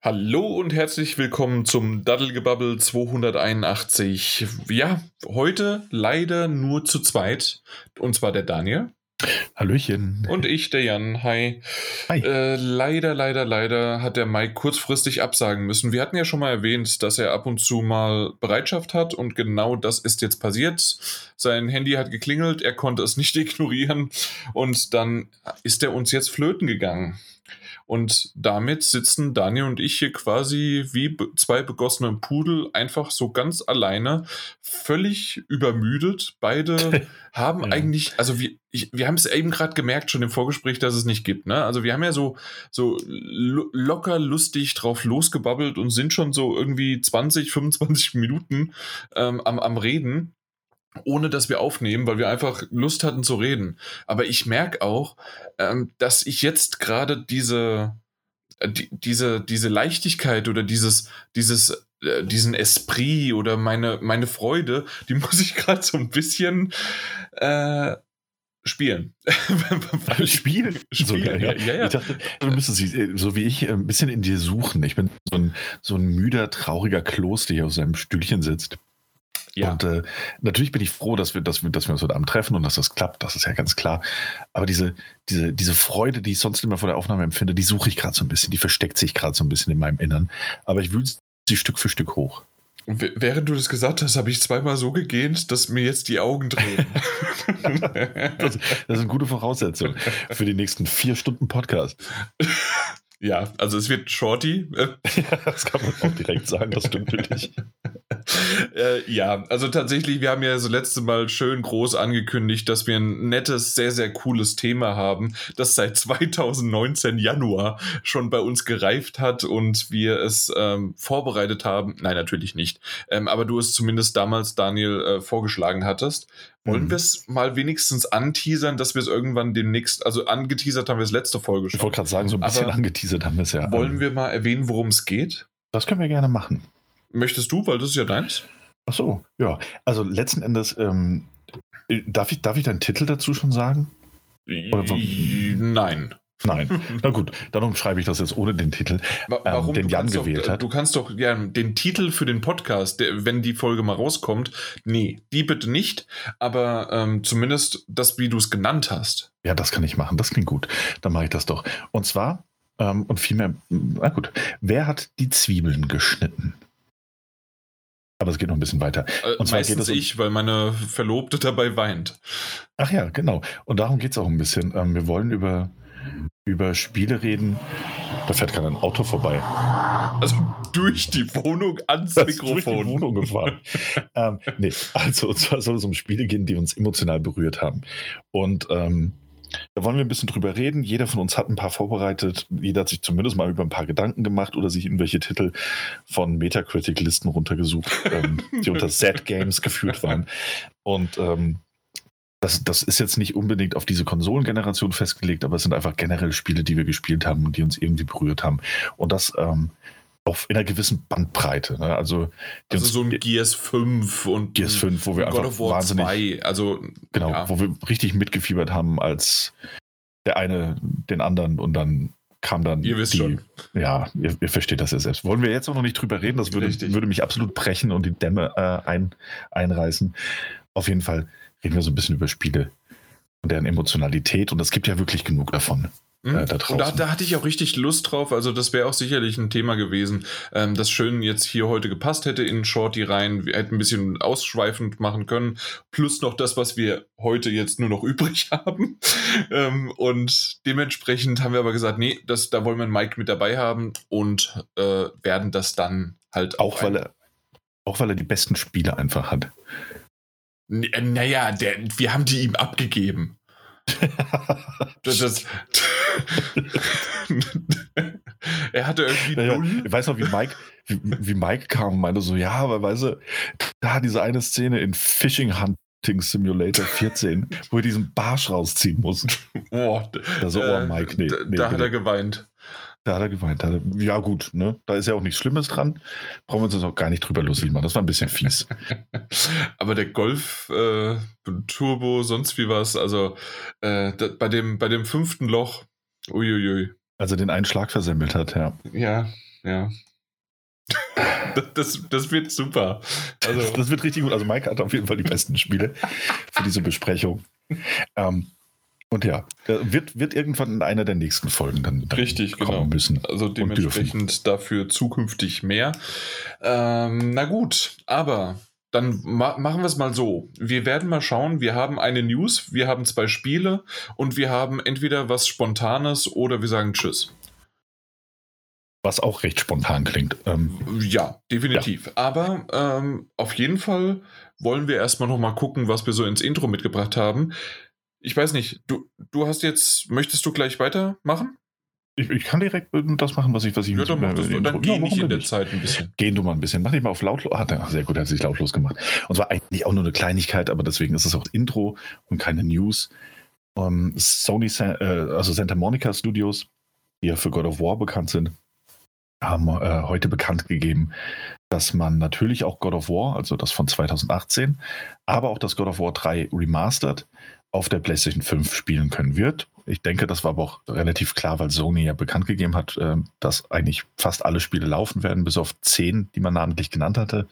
Hallo und herzlich willkommen zum Daddelgebabbel 281. Ja, heute leider nur zu zweit. Und zwar der Daniel. Hallöchen. Und ich, der Jan. Hi. Hi. Äh, leider, leider, leider hat der Mike kurzfristig absagen müssen. Wir hatten ja schon mal erwähnt, dass er ab und zu mal Bereitschaft hat und genau das ist jetzt passiert. Sein Handy hat geklingelt, er konnte es nicht ignorieren und dann ist er uns jetzt flöten gegangen. Und damit sitzen Daniel und ich hier quasi wie zwei begossene Pudel einfach so ganz alleine, völlig übermüdet. Beide haben ja. eigentlich, also wir, ich, wir haben es eben gerade gemerkt, schon im Vorgespräch, dass es nicht gibt. Ne? Also wir haben ja so, so locker lustig drauf losgebabbelt und sind schon so irgendwie 20, 25 Minuten ähm, am, am Reden ohne dass wir aufnehmen, weil wir einfach Lust hatten zu reden. Aber ich merke auch, ähm, dass ich jetzt gerade diese, äh, die, diese, diese Leichtigkeit oder dieses, dieses, äh, diesen Esprit oder meine, meine Freude, die muss ich gerade so ein bisschen äh, spielen. spielen? spielen. ja, ja, ja. Ich dachte, du müsstest sie, äh, so wie ich, ein bisschen in dir suchen. Ich bin so ein, so ein müder, trauriger Kloß, der hier auf seinem Stühlchen sitzt. Ja. Und äh, natürlich bin ich froh, dass wir, dass, wir, dass wir uns heute Abend treffen und dass das klappt, das ist ja ganz klar. Aber diese, diese, diese Freude, die ich sonst immer vor der Aufnahme empfinde, die suche ich gerade so ein bisschen, die versteckt sich gerade so ein bisschen in meinem Innern. Aber ich wühle sie Stück für Stück hoch. Und während du das gesagt hast, habe ich zweimal so gegähnt, dass mir jetzt die Augen drehen. das, das sind gute Voraussetzungen für die nächsten vier Stunden Podcast. Ja, also es wird Shorty. ja, das kann man auch direkt sagen, das stimmt wirklich. äh, ja, also tatsächlich, wir haben ja so letzte Mal schön groß angekündigt, dass wir ein nettes, sehr, sehr cooles Thema haben, das seit 2019 Januar schon bei uns gereift hat und wir es ähm, vorbereitet haben. Nein, natürlich nicht. Ähm, aber du es zumindest damals, Daniel, äh, vorgeschlagen hattest. Wollen mhm. wir es mal wenigstens anteasern, dass wir es irgendwann demnächst, also angeteasert haben wir es letzte Folge schon. Ich wollte gerade sagen, so ein bisschen Aber angeteasert haben wir es ja. Wollen wir mal erwähnen, worum es geht? Das können wir gerne machen. Möchtest du, weil das ist ja deins? Ach so, ja. Also letzten Endes, ähm, darf, ich, darf ich deinen Titel dazu schon sagen? Oder, Nein. Nein. Na gut, dann umschreibe ich das jetzt ohne den Titel, Warum? Ähm, den Jan gewählt doch, hat. Du kannst doch ja, den Titel für den Podcast, der, wenn die Folge mal rauskommt, nee, die bitte nicht, aber ähm, zumindest das, wie du es genannt hast. Ja, das kann ich machen, das klingt gut. Dann mache ich das doch. Und zwar, ähm, und vielmehr, na gut, wer hat die Zwiebeln geschnitten? Aber es geht noch ein bisschen weiter. Äh, und zwar Meistens geht es um, ich, weil meine Verlobte dabei weint. Ach ja, genau. Und darum geht es auch ein bisschen. Ähm, wir wollen über über Spiele reden. Da fährt gerade ein Auto vorbei. Also durch die Wohnung ans das Mikrofon. Durch die Wohnung gefahren. ähm, nee, also und zwar soll es um Spiele gehen, die uns emotional berührt haben. Und ähm, da wollen wir ein bisschen drüber reden. Jeder von uns hat ein paar vorbereitet. Jeder hat sich zumindest mal über ein paar Gedanken gemacht oder sich irgendwelche Titel von Metacritic-Listen runtergesucht, ähm, die unter Z-Games geführt waren. Und ähm, das, das ist jetzt nicht unbedingt auf diese Konsolengeneration festgelegt, aber es sind einfach generell Spiele, die wir gespielt haben und die uns irgendwie berührt haben. Und das ähm, auf in einer gewissen Bandbreite. Ne? Also, also so ein Gears 5 und Gears 5, wo wir God einfach wahnsinnig, 2, also genau, ja. wo wir richtig mitgefiebert haben als der eine den anderen und dann kam dann ihr wisst die, schon. ja, ihr, ihr, versteht das ja selbst. Wollen wir jetzt auch noch nicht drüber reden, das würde, würde mich absolut brechen und die Dämme äh, ein, einreißen. Auf jeden Fall reden wir so ein bisschen über Spiele und deren Emotionalität und es gibt ja wirklich genug davon. Mhm. Äh, da, und da, da, hatte ich auch richtig Lust drauf. Also, das wäre auch sicherlich ein Thema gewesen, ähm, das schön jetzt hier heute gepasst hätte in Shorty rein. Wir hätten ein bisschen ausschweifend machen können. Plus noch das, was wir heute jetzt nur noch übrig haben. ähm, und dementsprechend haben wir aber gesagt, nee, das, da wollen wir einen Mike mit dabei haben und äh, werden das dann halt auch. Weil er, auch weil er die besten Spiele einfach hat. Äh, naja, der, wir haben die ihm abgegeben. das, das er hatte irgendwie naja, null. Ich weiß noch, wie Mike, wie, wie Mike kam und meinte so, ja, aber weißt du, da diese eine Szene in Fishing Hunting Simulator 14, wo er diesen Barsch rausziehen muss. Oh, da so, oh Mike, nee. nee da, hat er geweint. Da hat er geweint. Hat er, ja, gut, ne? Da ist ja auch nichts Schlimmes dran. Brauchen wir uns das auch gar nicht drüber lustig machen. Das war ein bisschen fies. Aber der Golf äh, Turbo, sonst wie was, also äh, da, bei, dem, bei dem fünften Loch, uiuiui. Also den einen Schlag versemmelt hat, ja. Ja. ja. Das, das wird super. Also, das wird richtig gut. Also Mike hat auf jeden Fall die besten Spiele für diese Besprechung. Ähm, und ja, wird, wird irgendwann in einer der nächsten Folgen dann, dann Richtig, genau. müssen. Also dementsprechend dafür zukünftig mehr. Ähm, na gut, aber dann ma machen wir es mal so. Wir werden mal schauen. Wir haben eine News, wir haben zwei Spiele und wir haben entweder was Spontanes oder wir sagen Tschüss. Was auch recht spontan klingt. Ähm, ja, definitiv. Ja. Aber ähm, auf jeden Fall wollen wir erstmal noch mal gucken, was wir so ins Intro mitgebracht haben. Ich weiß nicht, du, du hast jetzt, möchtest du gleich weitermachen? Ich, ich kann direkt das machen, was ich, was ich ja, dann, du, dann geh ja, nicht in der Zeit ein bisschen. Gehen du mal ein bisschen. Mach dich mal auf lautlos. Ah, sehr gut, er hat sich lautlos gemacht. Und zwar eigentlich auch nur eine Kleinigkeit, aber deswegen ist es auch Intro und keine News. Um, ähm, Sony, äh, also Santa Monica Studios, die ja für God of War bekannt sind, haben äh, heute bekannt gegeben, dass man natürlich auch God of War, also das von 2018, aber auch das God of War 3 Remastered auf der PlayStation 5 spielen können wird. Ich denke, das war aber auch relativ klar, weil Sony ja bekannt gegeben hat, äh, dass eigentlich fast alle Spiele laufen werden, bis auf zehn, die man namentlich genannt hatte.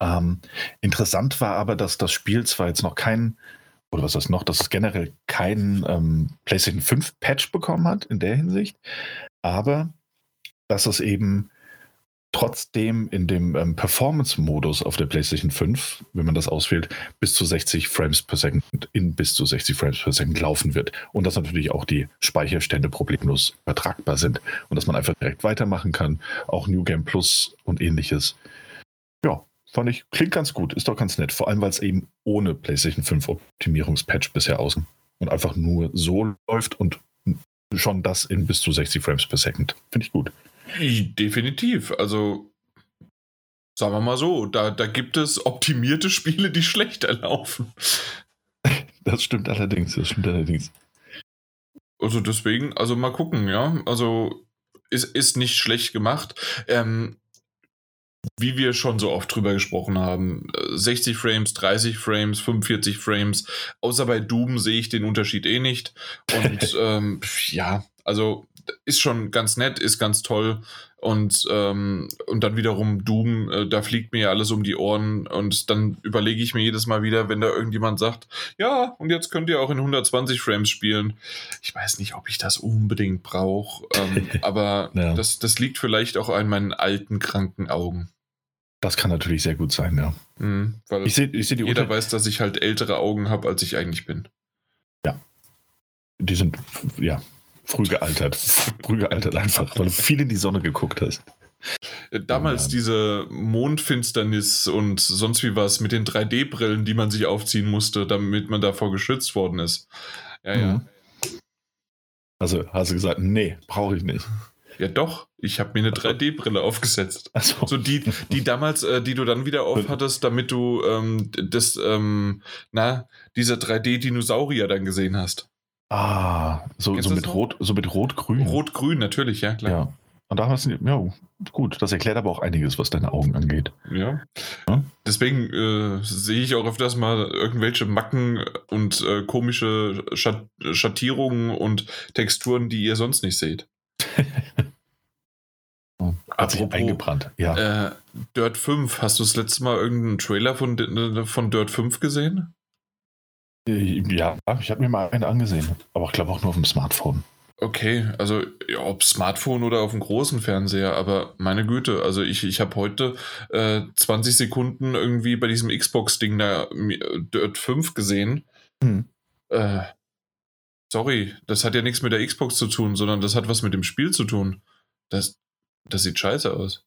Ähm, interessant war aber, dass das Spiel zwar jetzt noch kein, oder was das noch, dass es generell keinen ähm, PlayStation 5 Patch bekommen hat in der Hinsicht, aber dass es eben trotzdem in dem ähm, Performance-Modus auf der PlayStation 5, wenn man das auswählt, bis zu 60 Frames per Second in bis zu 60 Frames per Second laufen wird. Und dass natürlich auch die Speicherstände problemlos übertragbar sind und dass man einfach direkt weitermachen kann. Auch New Game Plus und ähnliches. Ja, fand ich, klingt ganz gut, ist doch ganz nett. Vor allem, weil es eben ohne PlayStation 5 Optimierungspatch bisher aus und einfach nur so läuft und schon das in bis zu 60 Frames per Second. Finde ich gut. Definitiv. Also, sagen wir mal so, da, da gibt es optimierte Spiele, die schlechter laufen. Das stimmt allerdings, das stimmt allerdings. Also deswegen, also mal gucken, ja. Also ist, ist nicht schlecht gemacht. Ähm, wie wir schon so oft drüber gesprochen haben, 60 Frames, 30 Frames, 45 Frames, außer bei Doom sehe ich den Unterschied eh nicht. Und ähm, ja, also ist schon ganz nett, ist ganz toll. Und, ähm, und dann wiederum Doom, äh, da fliegt mir ja alles um die Ohren. Und dann überlege ich mir jedes Mal wieder, wenn da irgendjemand sagt, ja, und jetzt könnt ihr auch in 120 Frames spielen. Ich weiß nicht, ob ich das unbedingt brauche. Ähm, aber ja. das, das liegt vielleicht auch an meinen alten, kranken Augen. Das kann natürlich sehr gut sein, ja. Mhm, weil ich seh, ich seh jeder weiß, dass ich halt ältere Augen habe, als ich eigentlich bin. Ja. Die sind, ja, früh gealtert. früh gealtert einfach, weil du viel in die Sonne geguckt hast. Damals ja. diese Mondfinsternis und sonst wie was mit den 3D-Brillen, die man sich aufziehen musste, damit man davor geschützt worden ist. Ja, mhm. ja. Also hast du gesagt, nee, brauche ich nicht. Ja, doch. Ich habe mir eine 3D-Brille aufgesetzt. So. so. die, die damals, äh, die du dann wieder aufhattest, damit du ähm, das, ähm, na, diese 3D-Dinosaurier dann gesehen hast. Ah, so, so mit, Rot, so mit Rot-Grün. Rot-Grün, natürlich, ja, klar. Ja. Und da hast du, ja, gut, das erklärt aber auch einiges, was deine Augen angeht. Ja. ja? Deswegen äh, sehe ich auch öfters mal irgendwelche Macken und äh, komische Schat Schattierungen und Texturen, die ihr sonst nicht seht. oh, hat sich eingebrannt, ja. Äh, Dirt 5, hast du das letzte Mal irgendeinen Trailer von, von Dirt 5 gesehen? Äh, ja, ich habe mir mal einen angesehen, aber ich glaube auch nur auf dem Smartphone. Okay, also ja, ob Smartphone oder auf dem großen Fernseher, aber meine Güte, also ich, ich habe heute äh, 20 Sekunden irgendwie bei diesem Xbox-Ding da Dirt 5 gesehen. Hm. Äh, sorry, das hat ja nichts mit der Xbox zu tun, sondern das hat was mit dem Spiel zu tun. Das, das sieht scheiße aus.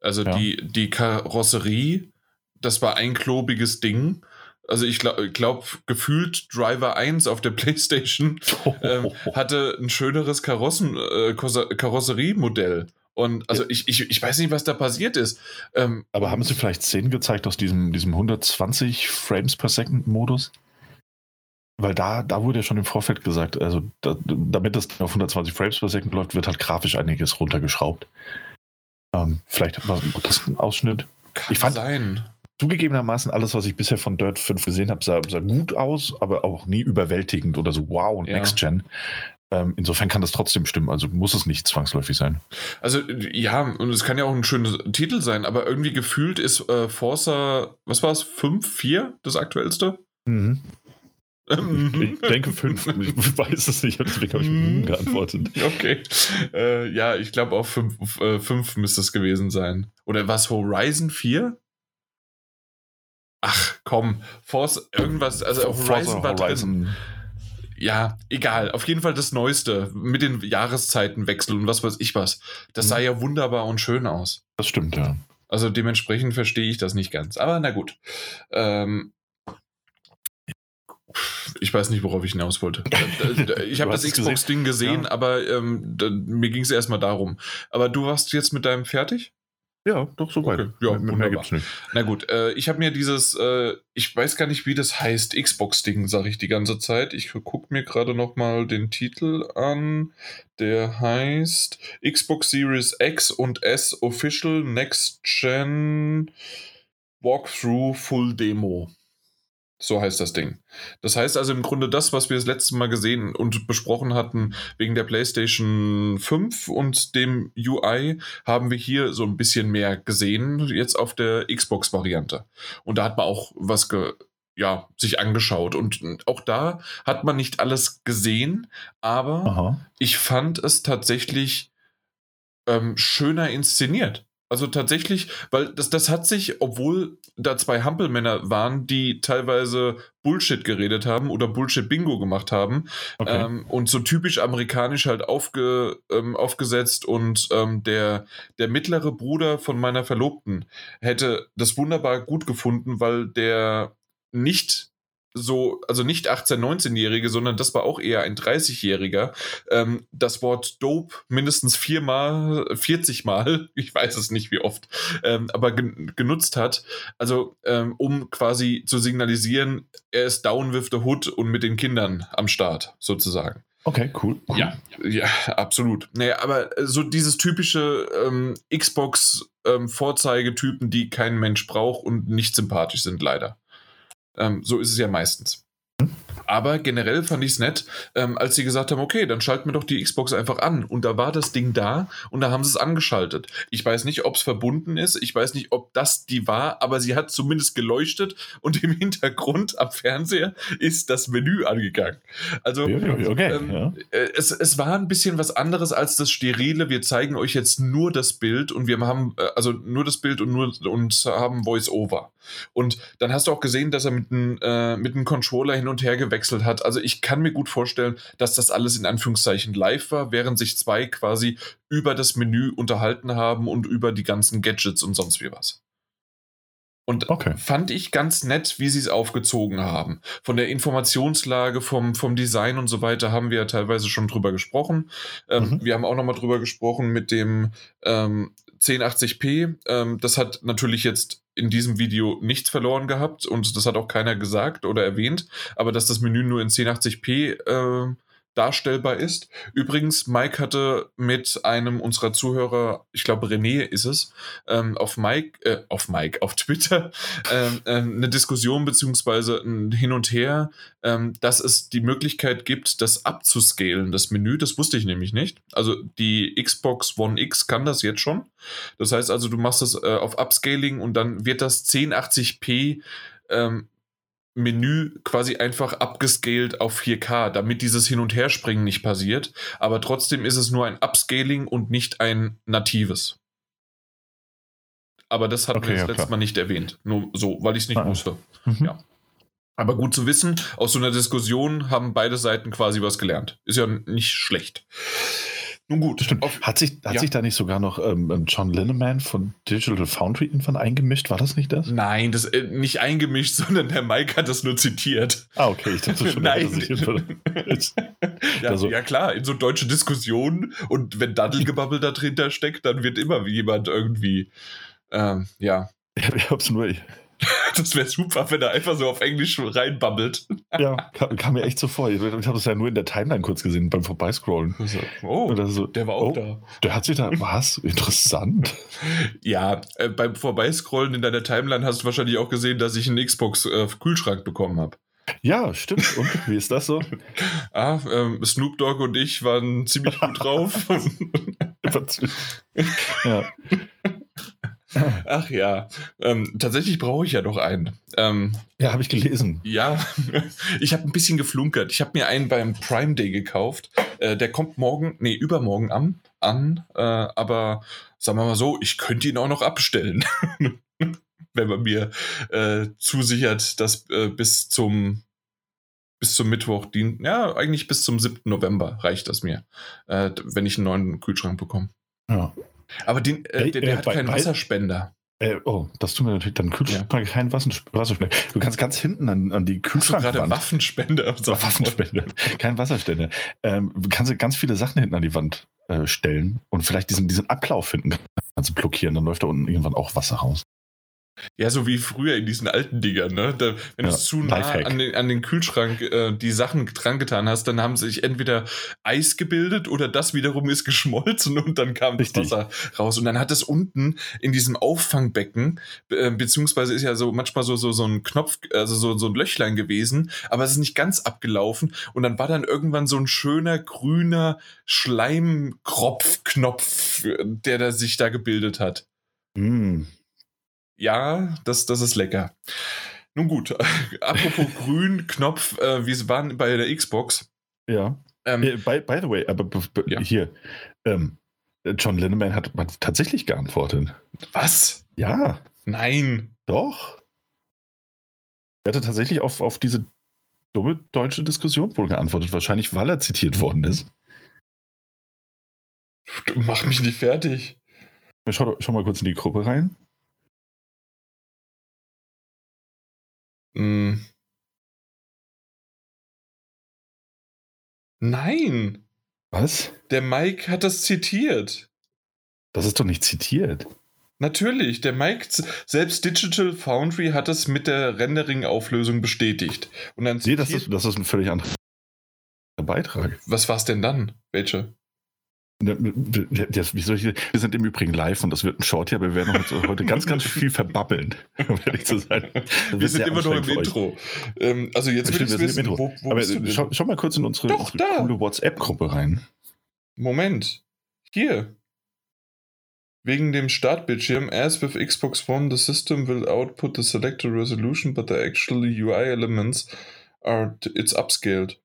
Also ja. die, die Karosserie, das war ein klobiges Ding also ich glaube, glaub, gefühlt Driver 1 auf der Playstation ähm, hatte ein schöneres Karossen, äh, Karosseriemodell. Und also ja. ich, ich, ich weiß nicht, was da passiert ist. Ähm, Aber haben sie vielleicht Szenen gezeigt aus diesem, diesem 120 Frames per Second Modus? Weil da, da wurde ja schon im Vorfeld gesagt, also da, damit das auf 120 Frames per Second läuft, wird halt grafisch einiges runtergeschraubt. Ähm, vielleicht war das ein Ausschnitt. Kann ich fand, sein. Zugegebenermaßen, alles, was ich bisher von Dirt 5 gesehen habe, sah, sah, gut aus, aber auch nie überwältigend oder so wow und ja. Next Gen. Ähm, insofern kann das trotzdem stimmen, also muss es nicht zwangsläufig sein. Also ja, und es kann ja auch ein schöner Titel sein, aber irgendwie gefühlt ist äh, Forza, was war es, 5, 4 das aktuellste? Mhm. ich denke 5, ich weiß es nicht, deswegen habe ich mhm. geantwortet. Okay. Äh, ja, ich glaube auch 5 äh, müsste es gewesen sein. Oder was, Horizon 4? Ach komm, Force, irgendwas, also Horizon Forza war Horizon. drin ja, egal. Auf jeden Fall das Neueste mit den Jahreszeitenwechseln und was weiß ich was. Das sah mhm. ja wunderbar und schön aus. Das stimmt, ja. Also dementsprechend verstehe ich das nicht ganz. Aber na gut. Ähm, ich weiß nicht, worauf ich hinaus wollte. Ich habe das Xbox-Ding gesehen, ja. aber ähm, da, mir ging es erstmal darum. Aber du warst jetzt mit deinem fertig? Ja, doch soweit. Okay. Ja, mehr, mehr gibt's nicht. Na gut, äh, ich habe mir dieses, äh, ich weiß gar nicht, wie das heißt, Xbox-Ding, sage ich die ganze Zeit. Ich gucke mir gerade noch mal den Titel an. Der heißt Xbox Series X und S Official Next Gen Walkthrough Full Demo. So heißt das Ding. Das heißt also im Grunde das, was wir das letzte Mal gesehen und besprochen hatten wegen der PlayStation 5 und dem UI, haben wir hier so ein bisschen mehr gesehen, jetzt auf der Xbox-Variante. Und da hat man auch was ge ja, sich angeschaut. Und auch da hat man nicht alles gesehen, aber Aha. ich fand es tatsächlich ähm, schöner inszeniert. Also tatsächlich, weil das, das hat sich, obwohl da zwei Hampelmänner waren, die teilweise Bullshit geredet haben oder Bullshit-Bingo gemacht haben okay. ähm, und so typisch amerikanisch halt aufge, ähm, aufgesetzt und ähm, der, der mittlere Bruder von meiner Verlobten hätte das wunderbar gut gefunden, weil der nicht so, also nicht 18-, 19-Jährige, sondern das war auch eher ein 30-Jähriger, ähm, das Wort Dope mindestens viermal, 40 Mal, ich weiß es nicht wie oft, ähm, aber gen genutzt hat, also ähm, um quasi zu signalisieren, er ist down with the hood und mit den Kindern am Start, sozusagen. Okay, cool. cool. Ja, ja, absolut. Naja, aber so dieses typische ähm, Xbox-Vorzeigetypen, ähm, die kein Mensch braucht und nicht sympathisch sind, leider. Ähm, so ist es ja meistens. Aber generell fand ich es nett, ähm, als sie gesagt haben, okay, dann schalten wir doch die Xbox einfach an. Und da war das Ding da und da haben sie es angeschaltet. Ich weiß nicht, ob es verbunden ist. Ich weiß nicht, ob das die war, aber sie hat zumindest geleuchtet und im Hintergrund am Fernseher ist das Menü angegangen. Also okay, ähm, ja. Äh, es, es war ein bisschen was anderes als das Sterile. Wir zeigen euch jetzt nur das Bild und wir haben äh, also nur das Bild und nur und haben Voice-Over. Und dann hast du auch gesehen, dass er mit einem äh, mit Controller hin und her gewechselt gewechselt hat. Also ich kann mir gut vorstellen, dass das alles in Anführungszeichen live war, während sich zwei quasi über das Menü unterhalten haben und über die ganzen Gadgets und sonst wie was. Und okay. fand ich ganz nett, wie sie es aufgezogen haben. Von der Informationslage, vom, vom Design und so weiter haben wir ja teilweise schon drüber gesprochen. Ähm, mhm. Wir haben auch nochmal drüber gesprochen mit dem ähm, 1080p. Ähm, das hat natürlich jetzt in diesem Video nichts verloren gehabt und das hat auch keiner gesagt oder erwähnt, aber dass das Menü nur in 1080p äh, darstellbar ist. Übrigens, Mike hatte mit einem unserer Zuhörer, ich glaube René ist es, ähm, auf Mike, äh, auf Mike, auf Twitter ähm, ähm, eine Diskussion beziehungsweise ein Hin und Her, ähm, dass es die Möglichkeit gibt, das abzuscalen, das Menü. Das wusste ich nämlich nicht. Also die Xbox One X kann das jetzt schon. Das heißt also, du machst das äh, auf Upscaling und dann wird das 1080p ähm, Menü quasi einfach abgescaled auf 4K, damit dieses Hin- und Herspringen nicht passiert. Aber trotzdem ist es nur ein Upscaling und nicht ein natives. Aber das hatten okay, wir das ja, letztes Mal nicht erwähnt. Nur so, weil ich es nicht ah, wusste. Mhm. Ja. Aber gut zu wissen, aus so einer Diskussion haben beide Seiten quasi was gelernt. Ist ja nicht schlecht. Nun gut. Stimmt. Auf, hat sich, hat ja. sich da nicht sogar noch ähm, ähm, John Linneman von Digital Foundry irgendwann eingemischt? War das nicht das? Nein, das äh, nicht eingemischt, sondern der Mike hat das nur zitiert. Ah, okay. Ich dachte schon, Nein. Dass ja, also, ja, klar, in so deutsche Diskussionen und wenn Daddelgebabbel da drin steckt, dann wird immer jemand irgendwie, ähm, ja. Ich hab's nur, Das wäre super, wenn er einfach so auf Englisch reinbabbelt. Ja, kam, kam, mir echt so vor. Ich, ich habe das ja nur in der Timeline kurz gesehen, beim Vorbeiscrollen. Oh, so, der war auch oh, da. Der hat sich da, was? Interessant. Ja, äh, beim Vorbeiscrollen in deiner Timeline hast du wahrscheinlich auch gesehen, dass ich einen Xbox-Kühlschrank äh, bekommen habe. Ja, stimmt. Und wie ist das so? ah, ähm, Snoop Dogg und ich waren ziemlich gut drauf. ja. Ach ja, ähm, tatsächlich brauche ich ja noch einen. Ähm, ja, habe ich gelesen. Ja, ich habe ein bisschen geflunkert. Ich habe mir einen beim Prime Day gekauft. Äh, der kommt morgen, nee, übermorgen an. an äh, aber sagen wir mal so, ich könnte ihn auch noch abstellen. Wenn man mir äh, zusichert, dass äh, bis zum bis zum Mittwoch dient. Ja, eigentlich bis zum 7. November reicht das mir, äh, wenn ich einen neuen Kühlschrank bekomme. Ja. Aber den, äh, der, der äh, hat bei, keinen Wasserspender. Äh, oh, das tun wir natürlich dann Kühlschrank, ja. kein Wasserspender. Du kannst ganz hinten an, an die Kühlschrankwand. gerade Waffenspender. So Waffenspender. kein Wasserspender. Ähm, du kannst ganz viele Sachen hinten an die Wand äh, stellen und vielleicht diesen, diesen Ablauf hinten kannst du blockieren. Dann läuft da unten irgendwann auch Wasser raus. Ja, so wie früher in diesen alten Dingern, ne? Da, wenn ja, du zu nah an den, an den, Kühlschrank äh, die Sachen dran getan hast, dann haben sich entweder Eis gebildet oder das wiederum ist geschmolzen und dann kam Richtig. das Wasser raus. Und dann hat es unten in diesem Auffangbecken, äh, beziehungsweise ist ja so manchmal so, so, so ein Knopf, also so, so ein Löchlein gewesen, aber es ist nicht ganz abgelaufen. Und dann war dann irgendwann so ein schöner grüner Schleimkropfknopf, der da sich da gebildet hat. Mm. Ja, das, das ist lecker. Nun gut, apropos grün, Knopf, äh, wir waren bei der Xbox. Ja. Ähm, äh, by, by, the way, aber ja. hier, ähm, John Linneman hat tatsächlich geantwortet. Was? Ja. Nein. Doch. Er hatte tatsächlich auf, auf diese dumme deutsche Diskussion wohl geantwortet, wahrscheinlich weil er zitiert worden ist. Mach mich nicht fertig. Schau, schau mal kurz in die Gruppe rein. Hm. Nein. Was? Der Mike hat das zitiert. Das ist doch nicht zitiert. Natürlich, der Mike, selbst Digital Foundry hat das mit der Rendering-Auflösung bestätigt. Und dann nee, das ist, das ist ein völlig anderer Beitrag. Was war es denn dann? Welche? Ne, soll ich, wir sind im Übrigen live und das wird ein Short hier, aber wir werden heute ganz, ganz viel verbabbeln, um ehrlich zu sein. Wir sind immer noch im Intro. Ähm, also jetzt will ich wissen, wo, wo aber schau, schau, mal kurz in unsere, Doch, unsere coole WhatsApp-Gruppe rein. Moment. Hier. Wegen dem Startbildschirm, as with Xbox One, the system will output the selected resolution, but the actual UI elements are it's upscaled.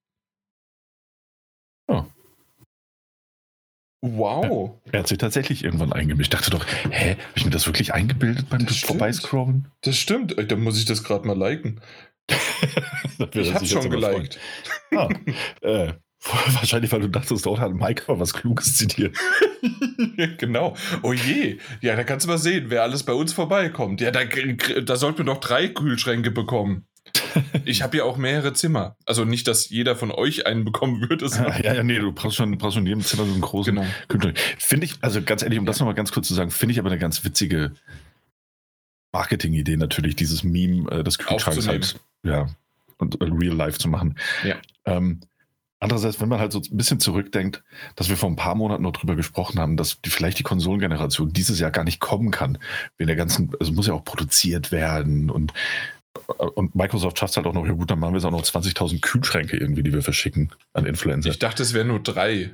Wow. Er, er hat sich tatsächlich irgendwann eingemischt. Ich dachte doch, hä, habe ich mir das wirklich eingebildet beim das Vorbeiscrollen? Das stimmt. Da muss ich das gerade mal liken. ich habe schon geliked. Ah, äh, wahrscheinlich, weil du dachtest, dort hat Mike mal was Kluges zitiert. genau. Oh je. Ja, da kannst du mal sehen, wer alles bei uns vorbeikommt. Ja, da, da sollten wir doch drei Kühlschränke bekommen. Ich habe ja auch mehrere Zimmer. Also nicht, dass jeder von euch einen bekommen würde. Ja, ja, nee, du brauchst schon, brauchst schon in jedem Zimmer so einen großen genau. Kühlschrank. Finde ich, also ganz ehrlich, um das nochmal ganz kurz zu sagen, finde ich aber eine ganz witzige Marketing-Idee natürlich, dieses Meme äh, des Kühlschranks halt, ja, und äh, real life zu machen. Ja. Ähm, Andererseits, wenn man halt so ein bisschen zurückdenkt, dass wir vor ein paar Monaten noch drüber gesprochen haben, dass die, vielleicht die Konsolengeneration dieses Jahr gar nicht kommen kann. Wegen der ganzen, also muss ja auch produziert werden und und Microsoft schafft es halt auch noch, ja gut, dann machen wir es auch noch 20.000 Kühlschränke irgendwie, die wir verschicken an Influencer. Ich dachte, es wären nur drei.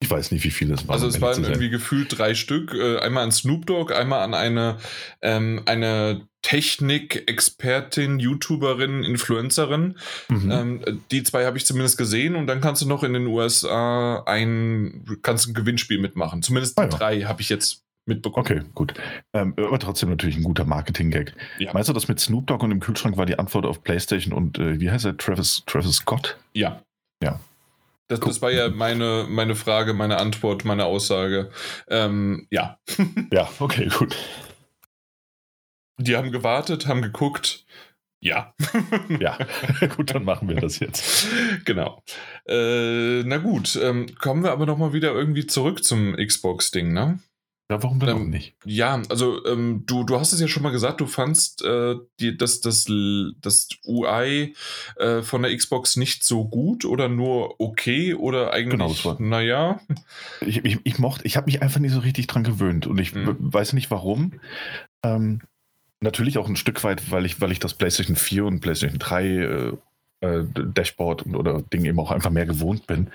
Ich weiß nicht, wie viele es waren. Also es waren irgendwie gefühlt drei Stück. Äh, einmal an Snoop Dogg, einmal an eine, ähm, eine Technik-Expertin, YouTuberin, Influencerin. Mhm. Ähm, die zwei habe ich zumindest gesehen und dann kannst du noch in den USA ein, kannst ein Gewinnspiel mitmachen. Zumindest ah, ja. drei habe ich jetzt mitbekommen. Okay, gut. Ähm, aber trotzdem natürlich ein guter Marketing-Gag. Ja. Meinst du, das mit Snoop Dogg und dem Kühlschrank war die Antwort auf PlayStation und äh, wie heißt er? Travis, Travis Scott? Ja. Ja. Das, das, war ja meine, meine Frage, meine Antwort, meine Aussage. Ähm, ja. ja, okay, gut. Die haben gewartet, haben geguckt. Ja. ja, gut, dann machen wir das jetzt. Genau. Äh, na gut, ähm, kommen wir aber nochmal wieder irgendwie zurück zum Xbox-Ding, ne? Ja, warum denn ähm, auch nicht? Ja, also ähm, du, du hast es ja schon mal gesagt, du fandst äh, die, das, das, das UI äh, von der Xbox nicht so gut oder nur okay oder eigentlich, genau, naja. Ich, ich, ich mochte, ich habe mich einfach nicht so richtig dran gewöhnt und ich mhm. weiß nicht warum. Ähm, natürlich auch ein Stück weit, weil ich, weil ich das PlayStation 4 und PlayStation 3 äh, äh, Dashboard oder Ding eben auch einfach mehr gewohnt bin.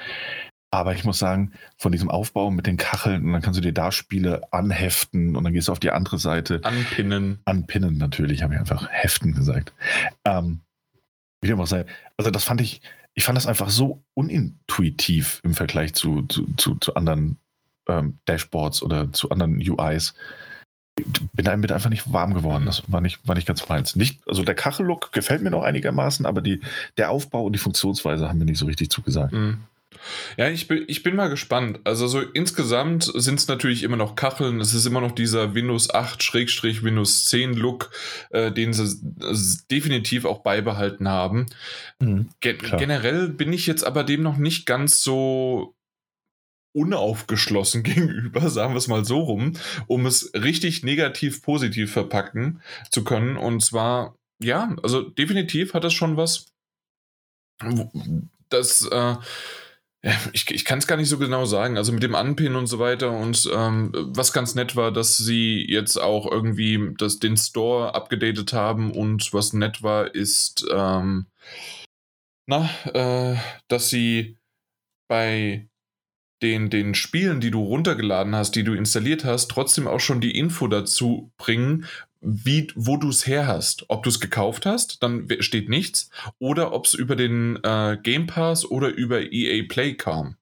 Aber ich muss sagen, von diesem Aufbau mit den Kacheln und dann kannst du dir da Spiele anheften und dann gehst du auf die andere Seite. Anpinnen. Anpinnen natürlich, habe ich einfach heften gesagt. Ähm, wie dem auch sei. Also das fand ich, ich fand das einfach so unintuitiv im Vergleich zu, zu, zu, zu anderen ähm, Dashboards oder zu anderen UIs. Bin damit einfach nicht warm geworden. Das war nicht, war nicht ganz meins. Nicht, also der Kachellook gefällt mir noch einigermaßen, aber die, der Aufbau und die Funktionsweise haben mir nicht so richtig zugesagt. Mhm. Ja, ich bin, ich bin mal gespannt. Also so insgesamt sind es natürlich immer noch Kacheln. Es ist immer noch dieser Windows 8-Windows 10 Look, äh, den sie definitiv auch beibehalten haben. Mhm, Gen generell bin ich jetzt aber dem noch nicht ganz so unaufgeschlossen gegenüber, sagen wir es mal so rum, um es richtig negativ positiv verpacken zu können. Und zwar, ja, also definitiv hat das schon was. Das äh, ich, ich kann es gar nicht so genau sagen. Also mit dem Anpin und so weiter. Und ähm, was ganz nett war, dass sie jetzt auch irgendwie das, den Store abgedatet haben. Und was nett war, ist, ähm, na, äh, dass sie bei den, den Spielen, die du runtergeladen hast, die du installiert hast, trotzdem auch schon die Info dazu bringen, wie, wo du es her hast. Ob du es gekauft hast, dann steht nichts. Oder ob es über den äh, Game Pass oder über EA Play kam.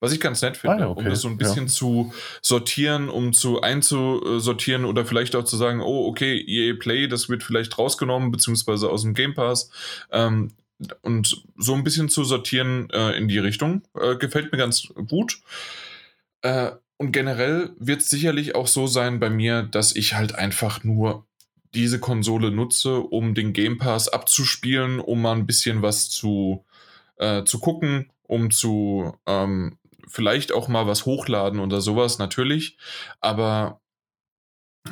Was ich ganz nett finde, ah, okay. um das so ein bisschen ja. zu sortieren, um zu einzusortieren oder vielleicht auch zu sagen, oh, okay, EA Play, das wird vielleicht rausgenommen, beziehungsweise aus dem Game Pass. Ähm, und so ein bisschen zu sortieren äh, in die Richtung. Äh, gefällt mir ganz gut. Äh, und generell wird es sicherlich auch so sein bei mir, dass ich halt einfach nur diese Konsole nutze, um den Game Pass abzuspielen, um mal ein bisschen was zu, äh, zu gucken, um zu ähm, vielleicht auch mal was hochladen oder sowas, natürlich. Aber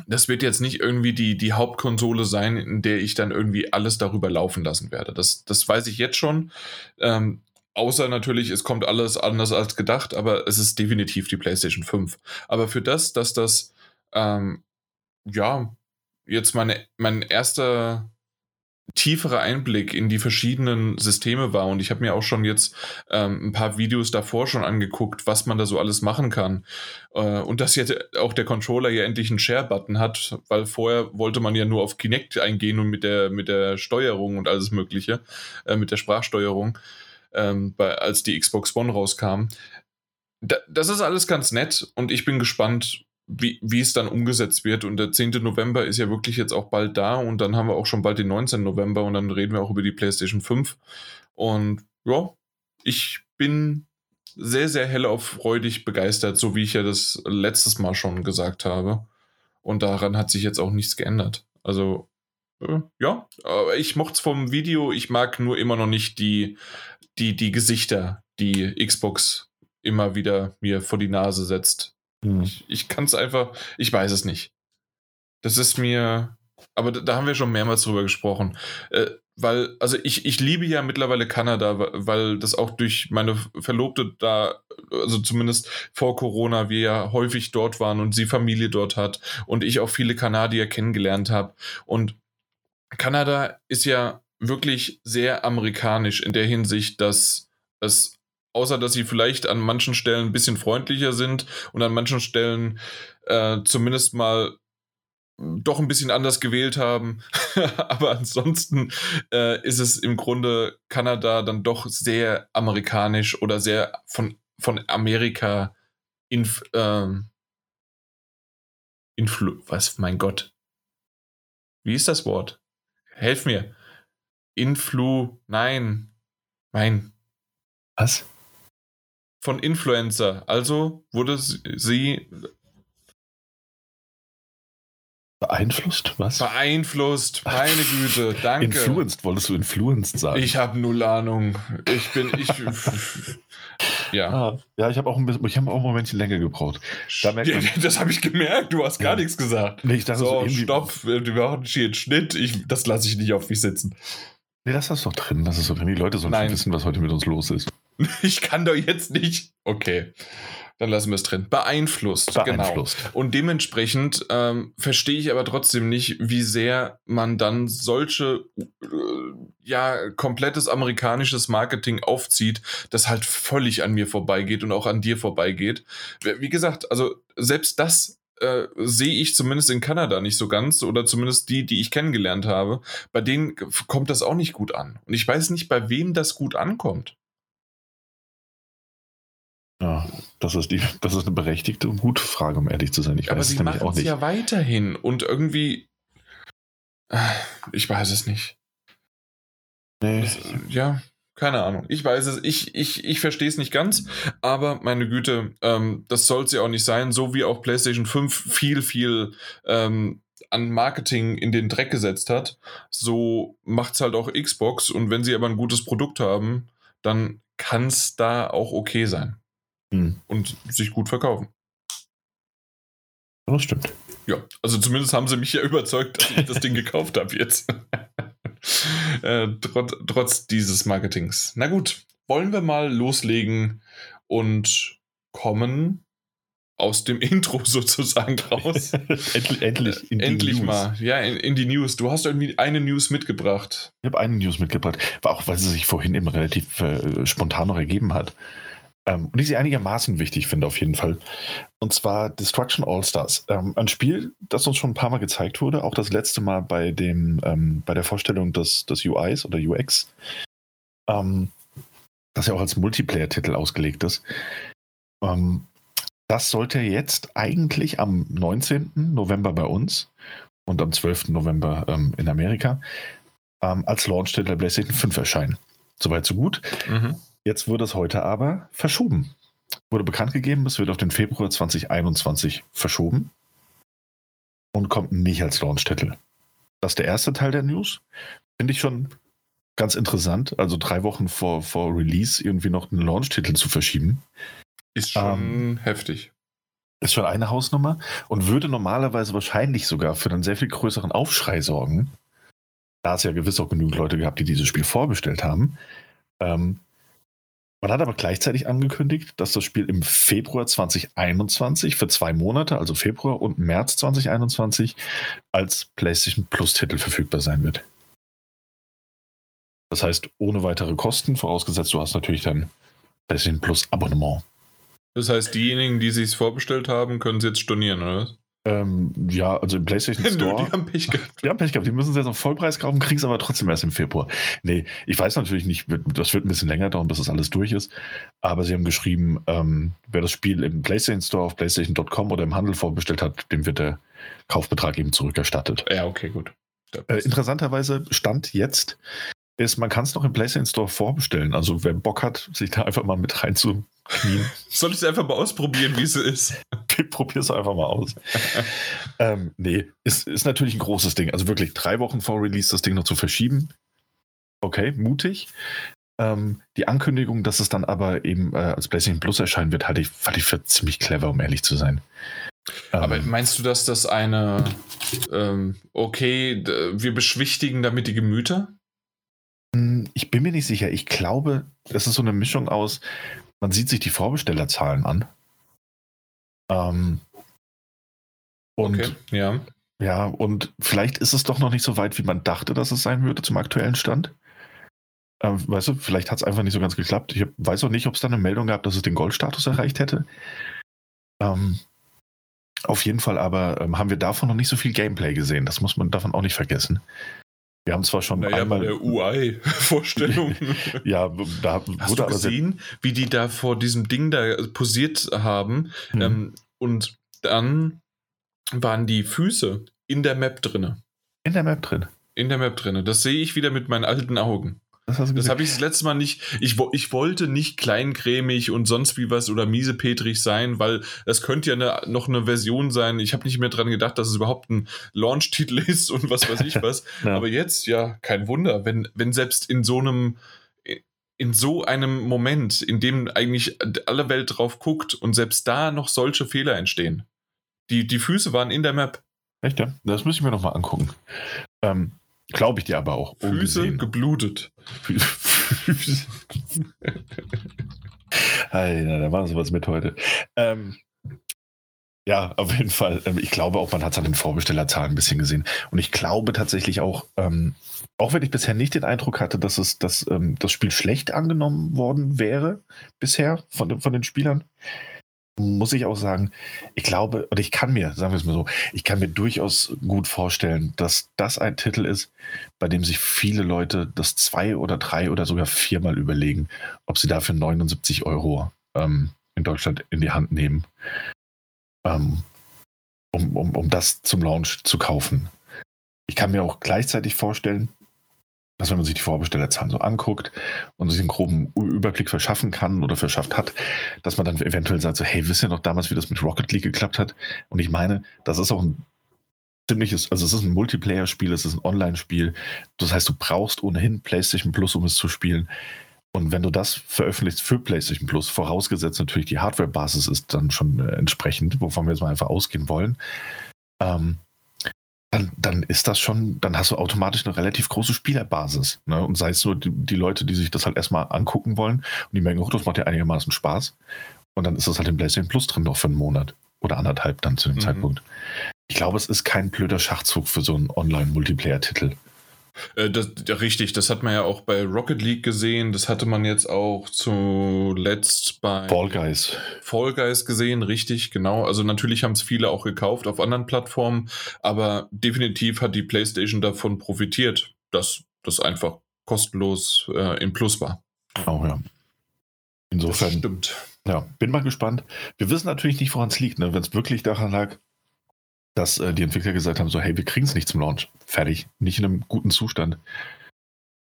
das wird jetzt nicht irgendwie die, die Hauptkonsole sein, in der ich dann irgendwie alles darüber laufen lassen werde. Das, das weiß ich jetzt schon. Ähm, Außer natürlich, es kommt alles anders als gedacht, aber es ist definitiv die PlayStation 5. Aber für das, dass das, ähm, ja, jetzt meine, mein erster tieferer Einblick in die verschiedenen Systeme war und ich habe mir auch schon jetzt ähm, ein paar Videos davor schon angeguckt, was man da so alles machen kann äh, und dass jetzt auch der Controller ja endlich einen Share-Button hat, weil vorher wollte man ja nur auf Kinect eingehen und mit der mit der Steuerung und alles Mögliche, äh, mit der Sprachsteuerung ähm, bei, als die Xbox One rauskam. Da, das ist alles ganz nett und ich bin gespannt, wie, wie es dann umgesetzt wird. Und der 10. November ist ja wirklich jetzt auch bald da und dann haben wir auch schon bald den 19. November und dann reden wir auch über die PlayStation 5. Und ja, ich bin sehr, sehr hell auf freudig begeistert, so wie ich ja das letztes Mal schon gesagt habe. Und daran hat sich jetzt auch nichts geändert. Also, äh, ja, ich mochte es vom Video. Ich mag nur immer noch nicht die die, die Gesichter, die Xbox immer wieder mir vor die Nase setzt. Hm. Ich, ich kann es einfach, ich weiß es nicht. Das ist mir, aber da, da haben wir schon mehrmals drüber gesprochen. Äh, weil, also ich, ich liebe ja mittlerweile Kanada, weil das auch durch meine Verlobte da, also zumindest vor Corona, wir ja häufig dort waren und sie Familie dort hat und ich auch viele Kanadier kennengelernt habe. Und Kanada ist ja wirklich sehr amerikanisch in der Hinsicht, dass es, außer dass sie vielleicht an manchen Stellen ein bisschen freundlicher sind und an manchen Stellen äh, zumindest mal doch ein bisschen anders gewählt haben. Aber ansonsten äh, ist es im Grunde Kanada dann doch sehr amerikanisch oder sehr von, von Amerika inf, ähm, influ was, mein Gott. Wie ist das Wort? Helf mir. Influ, nein, nein. Was? Von Influencer. Also wurde sie Beeinflusst? Was? Beeinflusst, meine Güte, danke. Influenced, wolltest du influenced sagen? Ich habe null Ahnung. Ich bin, ich. ja. Ah, ja, ich habe auch, ein bisschen, ich hab auch ein Momentchen länger gebraucht. Da man, das habe ich gemerkt, du hast gar ja. nichts gesagt. Nee, ich dachte so, so stopp, wir machen hier einen Schnitt. Ich, das lasse ich nicht auf mich sitzen. Nee, das ist doch drin. Das ist doch drin. Die Leute sollen wissen, was heute mit uns los ist. Ich kann doch jetzt nicht. Okay. Dann lassen wir es drin. Beeinflusst. Beeinflusst. Genau. Und dementsprechend ähm, verstehe ich aber trotzdem nicht, wie sehr man dann solche, äh, ja, komplettes amerikanisches Marketing aufzieht, das halt völlig an mir vorbeigeht und auch an dir vorbeigeht. Wie gesagt, also selbst das äh, sehe ich zumindest in Kanada nicht so ganz oder zumindest die, die ich kennengelernt habe. Bei denen kommt das auch nicht gut an. Und ich weiß nicht, bei wem das gut ankommt. Ja, das ist, die, das ist eine berechtigte und gute Frage, um ehrlich zu sein. Ich Aber weiß sie es nämlich machen es ja weiterhin und irgendwie. äh, Ich weiß es nicht. nee. Das, ja, keine Ahnung. Ich weiß es, ich, ich, ich verstehe es nicht ganz, aber meine Güte, ähm, das soll es ja auch nicht sein, so wie auch PlayStation 5 viel, viel ähm, an Marketing in den Dreck gesetzt hat, so macht es halt auch Xbox und wenn sie aber ein gutes Produkt haben, dann kann es da auch okay sein Hm, und sich gut verkaufen. das stimmt. Ja, also zumindest haben sie mich ja überzeugt, dass ich das Ding gekauft habe jetzt. äh, trotz, trotz dieses Marketings. Na gut, wollen wir mal loslegen und kommen aus dem Intro sozusagen raus. endlich endlich, in die Endlich News. mal, ja, in, in die News. Du hast irgendwie eine News mitgebracht. Ich habe eine News mitgebracht, war auch weil sie sich vorhin eben relativ äh, spontan noch ergeben hat. Ähm, und ich sie einigermaßen wichtig finde, auf jeden Fall. Und zwar Destruction All-Stars. Ähm, ein Spiel, das uns schon ein paar Mal gezeigt wurde, auch das letzte Mal bei, dem, ähm, bei der Vorstellung des, des UIs oder UX, ähm, das ja auch als Multiplayer-Titel ausgelegt ist. Ähm, das sollte jetzt eigentlich am 19. November bei uns und am 12. November ähm, in Amerika als Launch-Titel der PlayStation 5 erscheinen. Soweit, so gut. Mhm. Jetzt wurde es heute aber verschoben. Wurde bekannt gegeben, es wird auf den Februar 2021 verschoben und kommt nicht als Launch-Titel. Das ist der erste Teil der News. Finde ich schon ganz interessant. Also drei Wochen vor, vor Release irgendwie noch einen Launch-Titel zu verschieben. Ist schon heftig. Ist schon eine Hausnummer und würde normalerweise wahrscheinlich sogar für einen sehr viel größeren Aufschrei sorgen. Da es ja gewiss auch genügend Leute gehabt, die dieses Spiel vorbestellt haben. Ähm, man hat aber gleichzeitig angekündigt, dass das Spiel im Februar 2021 für zwei Monate, also Februar und März 2021, als PlayStation Plus-Titel verfügbar sein wird. Das heißt, ohne weitere Kosten, vorausgesetzt du hast natürlich dein PlayStation Plus-Abonnement. Das heißt, diejenigen, die sich vorbestellt haben, können es jetzt stornieren, oder? Ähm, ja, also im PlayStation Nö, Store. die haben Pech gehabt. Die haben Pech gehabt, die müssen es jetzt auf Vollpreis kaufen, kriegen es aber trotzdem erst im Februar. Nee, ich weiß natürlich nicht, das wird ein bisschen länger dauern, bis das alles durch ist. Aber sie haben geschrieben, ähm, wer das Spiel im PlayStation Store auf PlayStation.com oder im Handel vorbestellt hat, dem wird der Kaufbetrag eben zurückerstattet. Ja, okay, gut. Äh, interessanterweise Stand jetzt ist, man kann es noch im PlayStation Store vorbestellen. Also wer Bock hat, sich da einfach mal mit reinzuknien, Soll ich es einfach mal ausprobieren, wie es ist? probier's einfach mal aus. ähm, nee, ist, ist natürlich ein großes Ding. Also wirklich drei Wochen vor Release das Ding noch zu verschieben. Okay, mutig. Ähm, die Ankündigung, dass es dann aber eben äh, als PlayStation Plus erscheinen wird, halte ich, fand ich für ziemlich clever, um ehrlich zu sein. Aber Ähm, meinst du, dass das eine, ähm, okay, wir beschwichtigen damit die Gemüter? Hm, Ich bin mir nicht sicher. Ich glaube, das ist so eine Mischung aus, man sieht sich die Vorbestellerzahlen an. Ähm, und Okay, ja. ja, und vielleicht ist es doch noch nicht so weit, wie man dachte, dass es sein würde zum aktuellen Stand. Ähm, weißt du, vielleicht hat es einfach nicht so ganz geklappt. Ich hab, weiß auch nicht, ob es da eine Meldung gab, dass es den Goldstatus erreicht hätte. Ähm, auf jeden Fall aber ähm, haben wir davon noch nicht so viel Gameplay gesehen. Das muss man davon auch nicht vergessen. Wir haben zwar schon Naja, einmal. der UI-Vorstellung. ja, da Hast du gesehen, wie die da vor diesem Ding da posiert haben? Hm. Ähm, und dann waren die Füße in der Map drinne. in der Map drin. In der Map drinne. Das sehe ich wieder mit meinen alten Augen. Das, habe ich das letzte Mal nicht. Ich, ich wollte nicht kleincremig und sonst wie was oder miesepetrig sein, weil das könnte ja eine, noch eine Version sein. Ich habe nicht mehr dran gedacht, dass es überhaupt ein Launch-Titel ist und was weiß ich was. Ja. Aber jetzt, ja, kein Wunder, wenn, wenn selbst in so einem, in so einem Moment, in dem eigentlich alle Welt drauf guckt und selbst da noch solche Fehler entstehen. Die, die Füße waren in der Map. Echt, ja? Das müssen wir noch mal angucken. Ähm, Glaube ich dir aber auch. Füße ungesehen. geblutet. Füße. Hey, da war sowas mit heute. Ähm, ja, auf jeden Fall. Ähm, ich glaube auch, man hat es an den Vorbestellerzahlen ein bisschen gesehen. Und ich glaube tatsächlich auch, ähm, auch wenn ich bisher nicht den Eindruck hatte, dass es, dass, ähm, das Spiel schlecht angenommen worden wäre, bisher von, von den Spielern, muss ich auch sagen, ich glaube, oder ich kann mir, sagen wir es mal so, ich kann mir durchaus gut vorstellen, dass das ein Titel ist, bei dem sich viele Leute das zwei oder drei oder sogar viermal überlegen, ob sie dafür 79 Euro ähm, in Deutschland in die Hand nehmen ähm, um, um, um das zum Launch zu kaufen. Ich kann mir auch gleichzeitig vorstellen, dass wenn man sich die Vorbestellerzahlen so anguckt und sich einen groben Überblick verschaffen kann oder verschafft hat, dass man dann eventuell sagt, so, hey, wisst ihr noch damals, wie das mit Rocket League geklappt hat? Und ich meine, das ist auch ein ziemliches, also es ist ein Multiplayer-Spiel, es ist ein Online-Spiel. Das heißt, du brauchst ohnehin PlayStation Plus, um es zu spielen. Und wenn du das veröffentlichst für PlayStation Plus, vorausgesetzt natürlich die Hardware-Basis ist dann schon äh, entsprechend, wovon wir jetzt mal einfach ausgehen wollen, ähm, dann, dann, ist das schon, dann hast du automatisch eine relativ große Spielerbasis. Ne? Und sei es nur die, die, Leute, die sich das halt erstmal angucken wollen und die merken, oh, das macht ja einigermaßen Spaß. Und dann ist das halt im PlayStation Plus drin noch für einen Monat oder anderthalb dann zu dem mhm. Zeitpunkt. Ich glaube, es ist kein blöder Schachzug für so einen Online-Multiplayer-Titel. Äh, das, ja, richtig, das hat man ja auch bei Rocket League gesehen. Das hatte man jetzt auch zuletzt bei Fall Guys. Fall Guys gesehen, richtig, genau. Also natürlich haben es viele auch gekauft auf anderen Plattformen, aber definitiv hat die PlayStation davon profitiert, dass das einfach kostenlos äh, im Plus war. Auch ja. Insofern. Das stimmt. Ja, bin mal gespannt. Wir wissen natürlich nicht, woran es liegt. Ne? Wenn es wirklich daran lag, dass äh, die Entwickler gesagt haben, so hey, wir kriegen es nicht zum Launch. Fertig. Nicht in einem guten Zustand.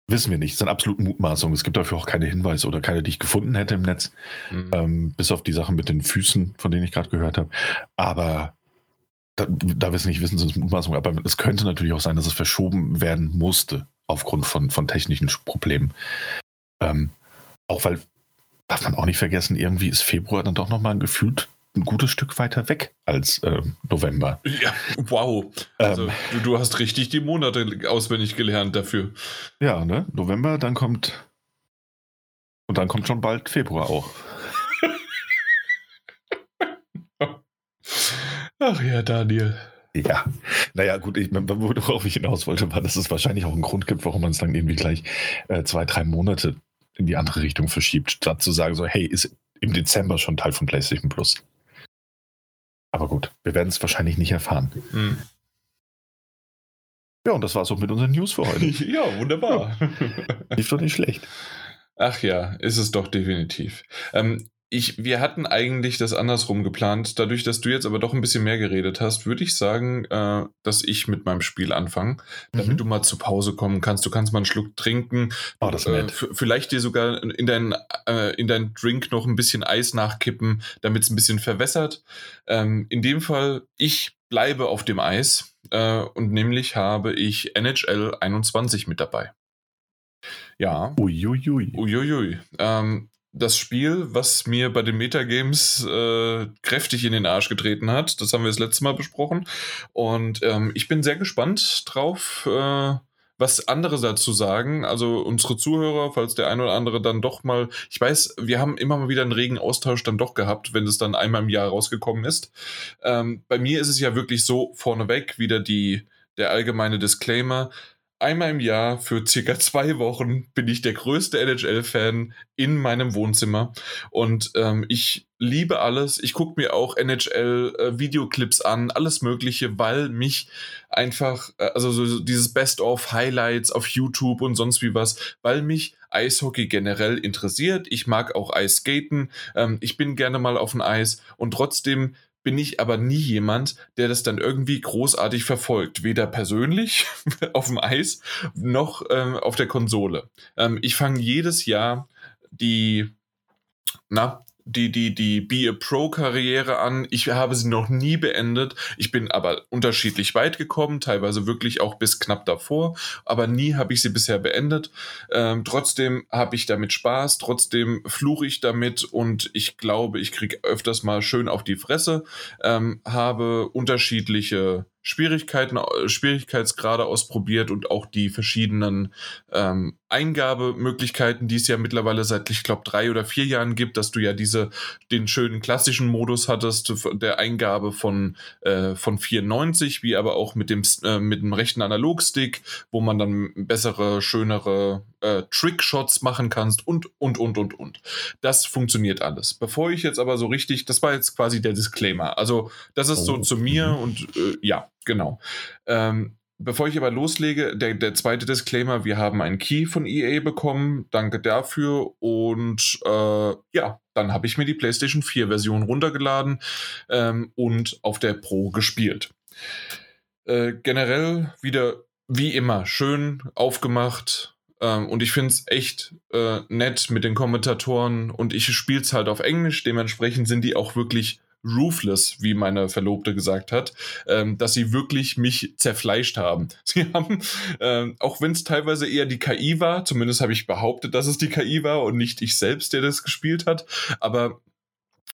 Wissen wir nicht. Das sind absolut Mutmaßungen. Es gibt dafür auch keine Hinweise oder keine, die ich gefunden hätte im Netz. Mhm. Ähm, bis auf die Sachen mit den Füßen, von denen ich gerade gehört habe. Aber da, da wir es nicht wissen, sind es Mutmaßungen. Aber es könnte natürlich auch sein, dass es verschoben werden musste aufgrund von, von technischen Problemen. Ähm, auch weil, darf man auch nicht vergessen, irgendwie ist Februar dann doch nochmal gefühlt ein gutes Stück weiter weg als äh, November. Ja, wow. Also, ähm, du, du, hast richtig die Monate auswendig gelernt dafür. Ja, ne? November, dann kommt. Und dann kommt schon bald Februar auch. Ach ja, Daniel. Ja, naja, gut, ich, worauf ich hinaus wollte, war, dass es wahrscheinlich auch einen Grund gibt, warum man es dann irgendwie gleich äh, zwei, drei Monate in die andere Richtung verschiebt, statt zu sagen, so, hey, ist im Dezember schon Teil von PlayStation Plus. Aber gut, wir werden es wahrscheinlich nicht erfahren. Mhm. Ja, und das war es auch mit unseren News für heute. ja, wunderbar. Ja. Lief doch nicht schlecht. Ach ja, ist es doch definitiv. Ähm, ich, wir hatten eigentlich das andersrum geplant. Dadurch, dass du jetzt aber doch ein bisschen mehr geredet hast, würde ich sagen, äh, dass ich mit meinem Spiel anfange, damit mhm. du mal zur Pause kommen kannst. Du kannst mal einen Schluck trinken. Oh, das äh, vielleicht dir sogar in deinen äh, in dein Drink noch ein bisschen Eis nachkippen, damit es ein bisschen verwässert. Ähm, in dem Fall, ich bleibe auf dem Eis äh, und nämlich habe ich NHL 21 mit dabei. Ja. Uiuiui. Uiuiui. Ähm, das Spiel, was mir bei den Metagames äh, kräftig in den Arsch getreten hat. Das haben wir das letzte Mal besprochen. Und ähm, ich bin sehr gespannt drauf, äh, was andere dazu sagen. Also unsere Zuhörer, falls der ein oder andere dann doch mal, ich weiß, wir haben immer mal wieder einen regen Austausch dann doch gehabt, wenn es dann einmal im Jahr rausgekommen ist. Ähm, bei mir ist es ja wirklich so vorneweg wieder die, der allgemeine Disclaimer einmal im Jahr für circa zwei Wochen bin ich der größte NHL-Fan in meinem Wohnzimmer. Und ähm, ich liebe alles. Ich gucke mir auch NHL-Videoclips äh, an, alles Mögliche, weil mich einfach, äh, also so dieses Best-of-Highlights auf YouTube und sonst wie was, weil mich Eishockey generell interessiert. Ich mag auch Eisskaten. Ähm, ich bin gerne mal auf dem Eis und trotzdem bin ich aber nie jemand, der das dann irgendwie großartig verfolgt. Weder persönlich auf dem Eis noch ähm, auf der Konsole. Ähm, ich fange jedes Jahr die, na, die, die, die Be a Pro-Karriere an. Ich habe sie noch nie beendet. Ich bin aber unterschiedlich weit gekommen, teilweise wirklich auch bis knapp davor, aber nie habe ich sie bisher beendet. Ähm, trotzdem habe ich damit Spaß, trotzdem fluche ich damit und ich glaube, ich kriege öfters mal schön auf die Fresse, ähm, habe unterschiedliche Schwierigkeiten, äh, Schwierigkeitsgrade ausprobiert und auch die verschiedenen ähm, Eingabemöglichkeiten, die es ja mittlerweile seit, ich glaube, drei oder vier Jahren gibt, dass du ja diese, den schönen klassischen Modus hattest, der Eingabe von, äh, von 94, wie aber auch mit dem, äh, mit dem rechten Analogstick, wo man dann bessere, schönere äh, Trickshots machen kannst und, und, und, und, und. Das funktioniert alles. Bevor ich jetzt aber so richtig, das war jetzt quasi der Disclaimer. Also, das ist oh. so zu mir und äh, ja, genau. Ähm, Bevor ich aber loslege, der, der zweite Disclaimer, wir haben einen Key von EA bekommen, danke dafür und äh, ja, dann habe ich mir die PlayStation 4 Version runtergeladen ähm, und auf der Pro gespielt. Äh, generell wieder wie immer schön aufgemacht ähm, und ich finde es echt äh, nett mit den Kommentatoren und ich spiele es halt auf Englisch, dementsprechend sind die auch wirklich ruthless, wie meine Verlobte gesagt hat, ähm, dass sie wirklich mich zerfleischt haben. Sie haben, ähm, auch wenn es teilweise eher die KI war, zumindest habe ich behauptet, dass es die KI war und nicht ich selbst, der das gespielt hat, aber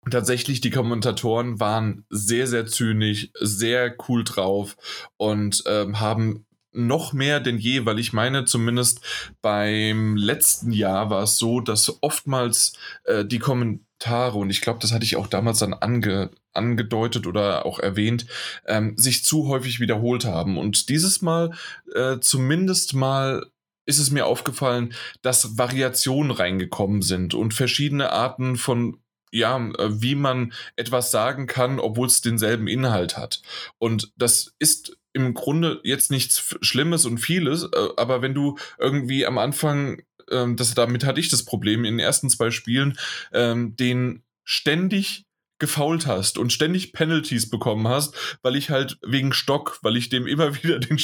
tatsächlich die Kommentatoren waren sehr, sehr zynisch, sehr cool drauf und ähm, haben noch mehr denn je, weil ich meine, zumindest beim letzten Jahr war es so, dass oftmals äh, die Kommentare, und ich glaube, das hatte ich auch damals dann ange, angedeutet oder auch erwähnt, ähm, sich zu häufig wiederholt haben. Und dieses Mal äh, zumindest mal ist es mir aufgefallen, dass Variationen reingekommen sind und verschiedene Arten von ja, äh, wie man etwas sagen kann, obwohl es denselben Inhalt hat. Und das ist im Grunde jetzt nichts Schlimmes und vieles, äh, aber wenn du irgendwie am Anfang ähm, das, damit hatte ich das Problem in den ersten zwei Spielen, ähm, den ständig gefault hast und ständig Penalties bekommen hast, weil ich halt wegen Stock, weil ich dem immer wieder den,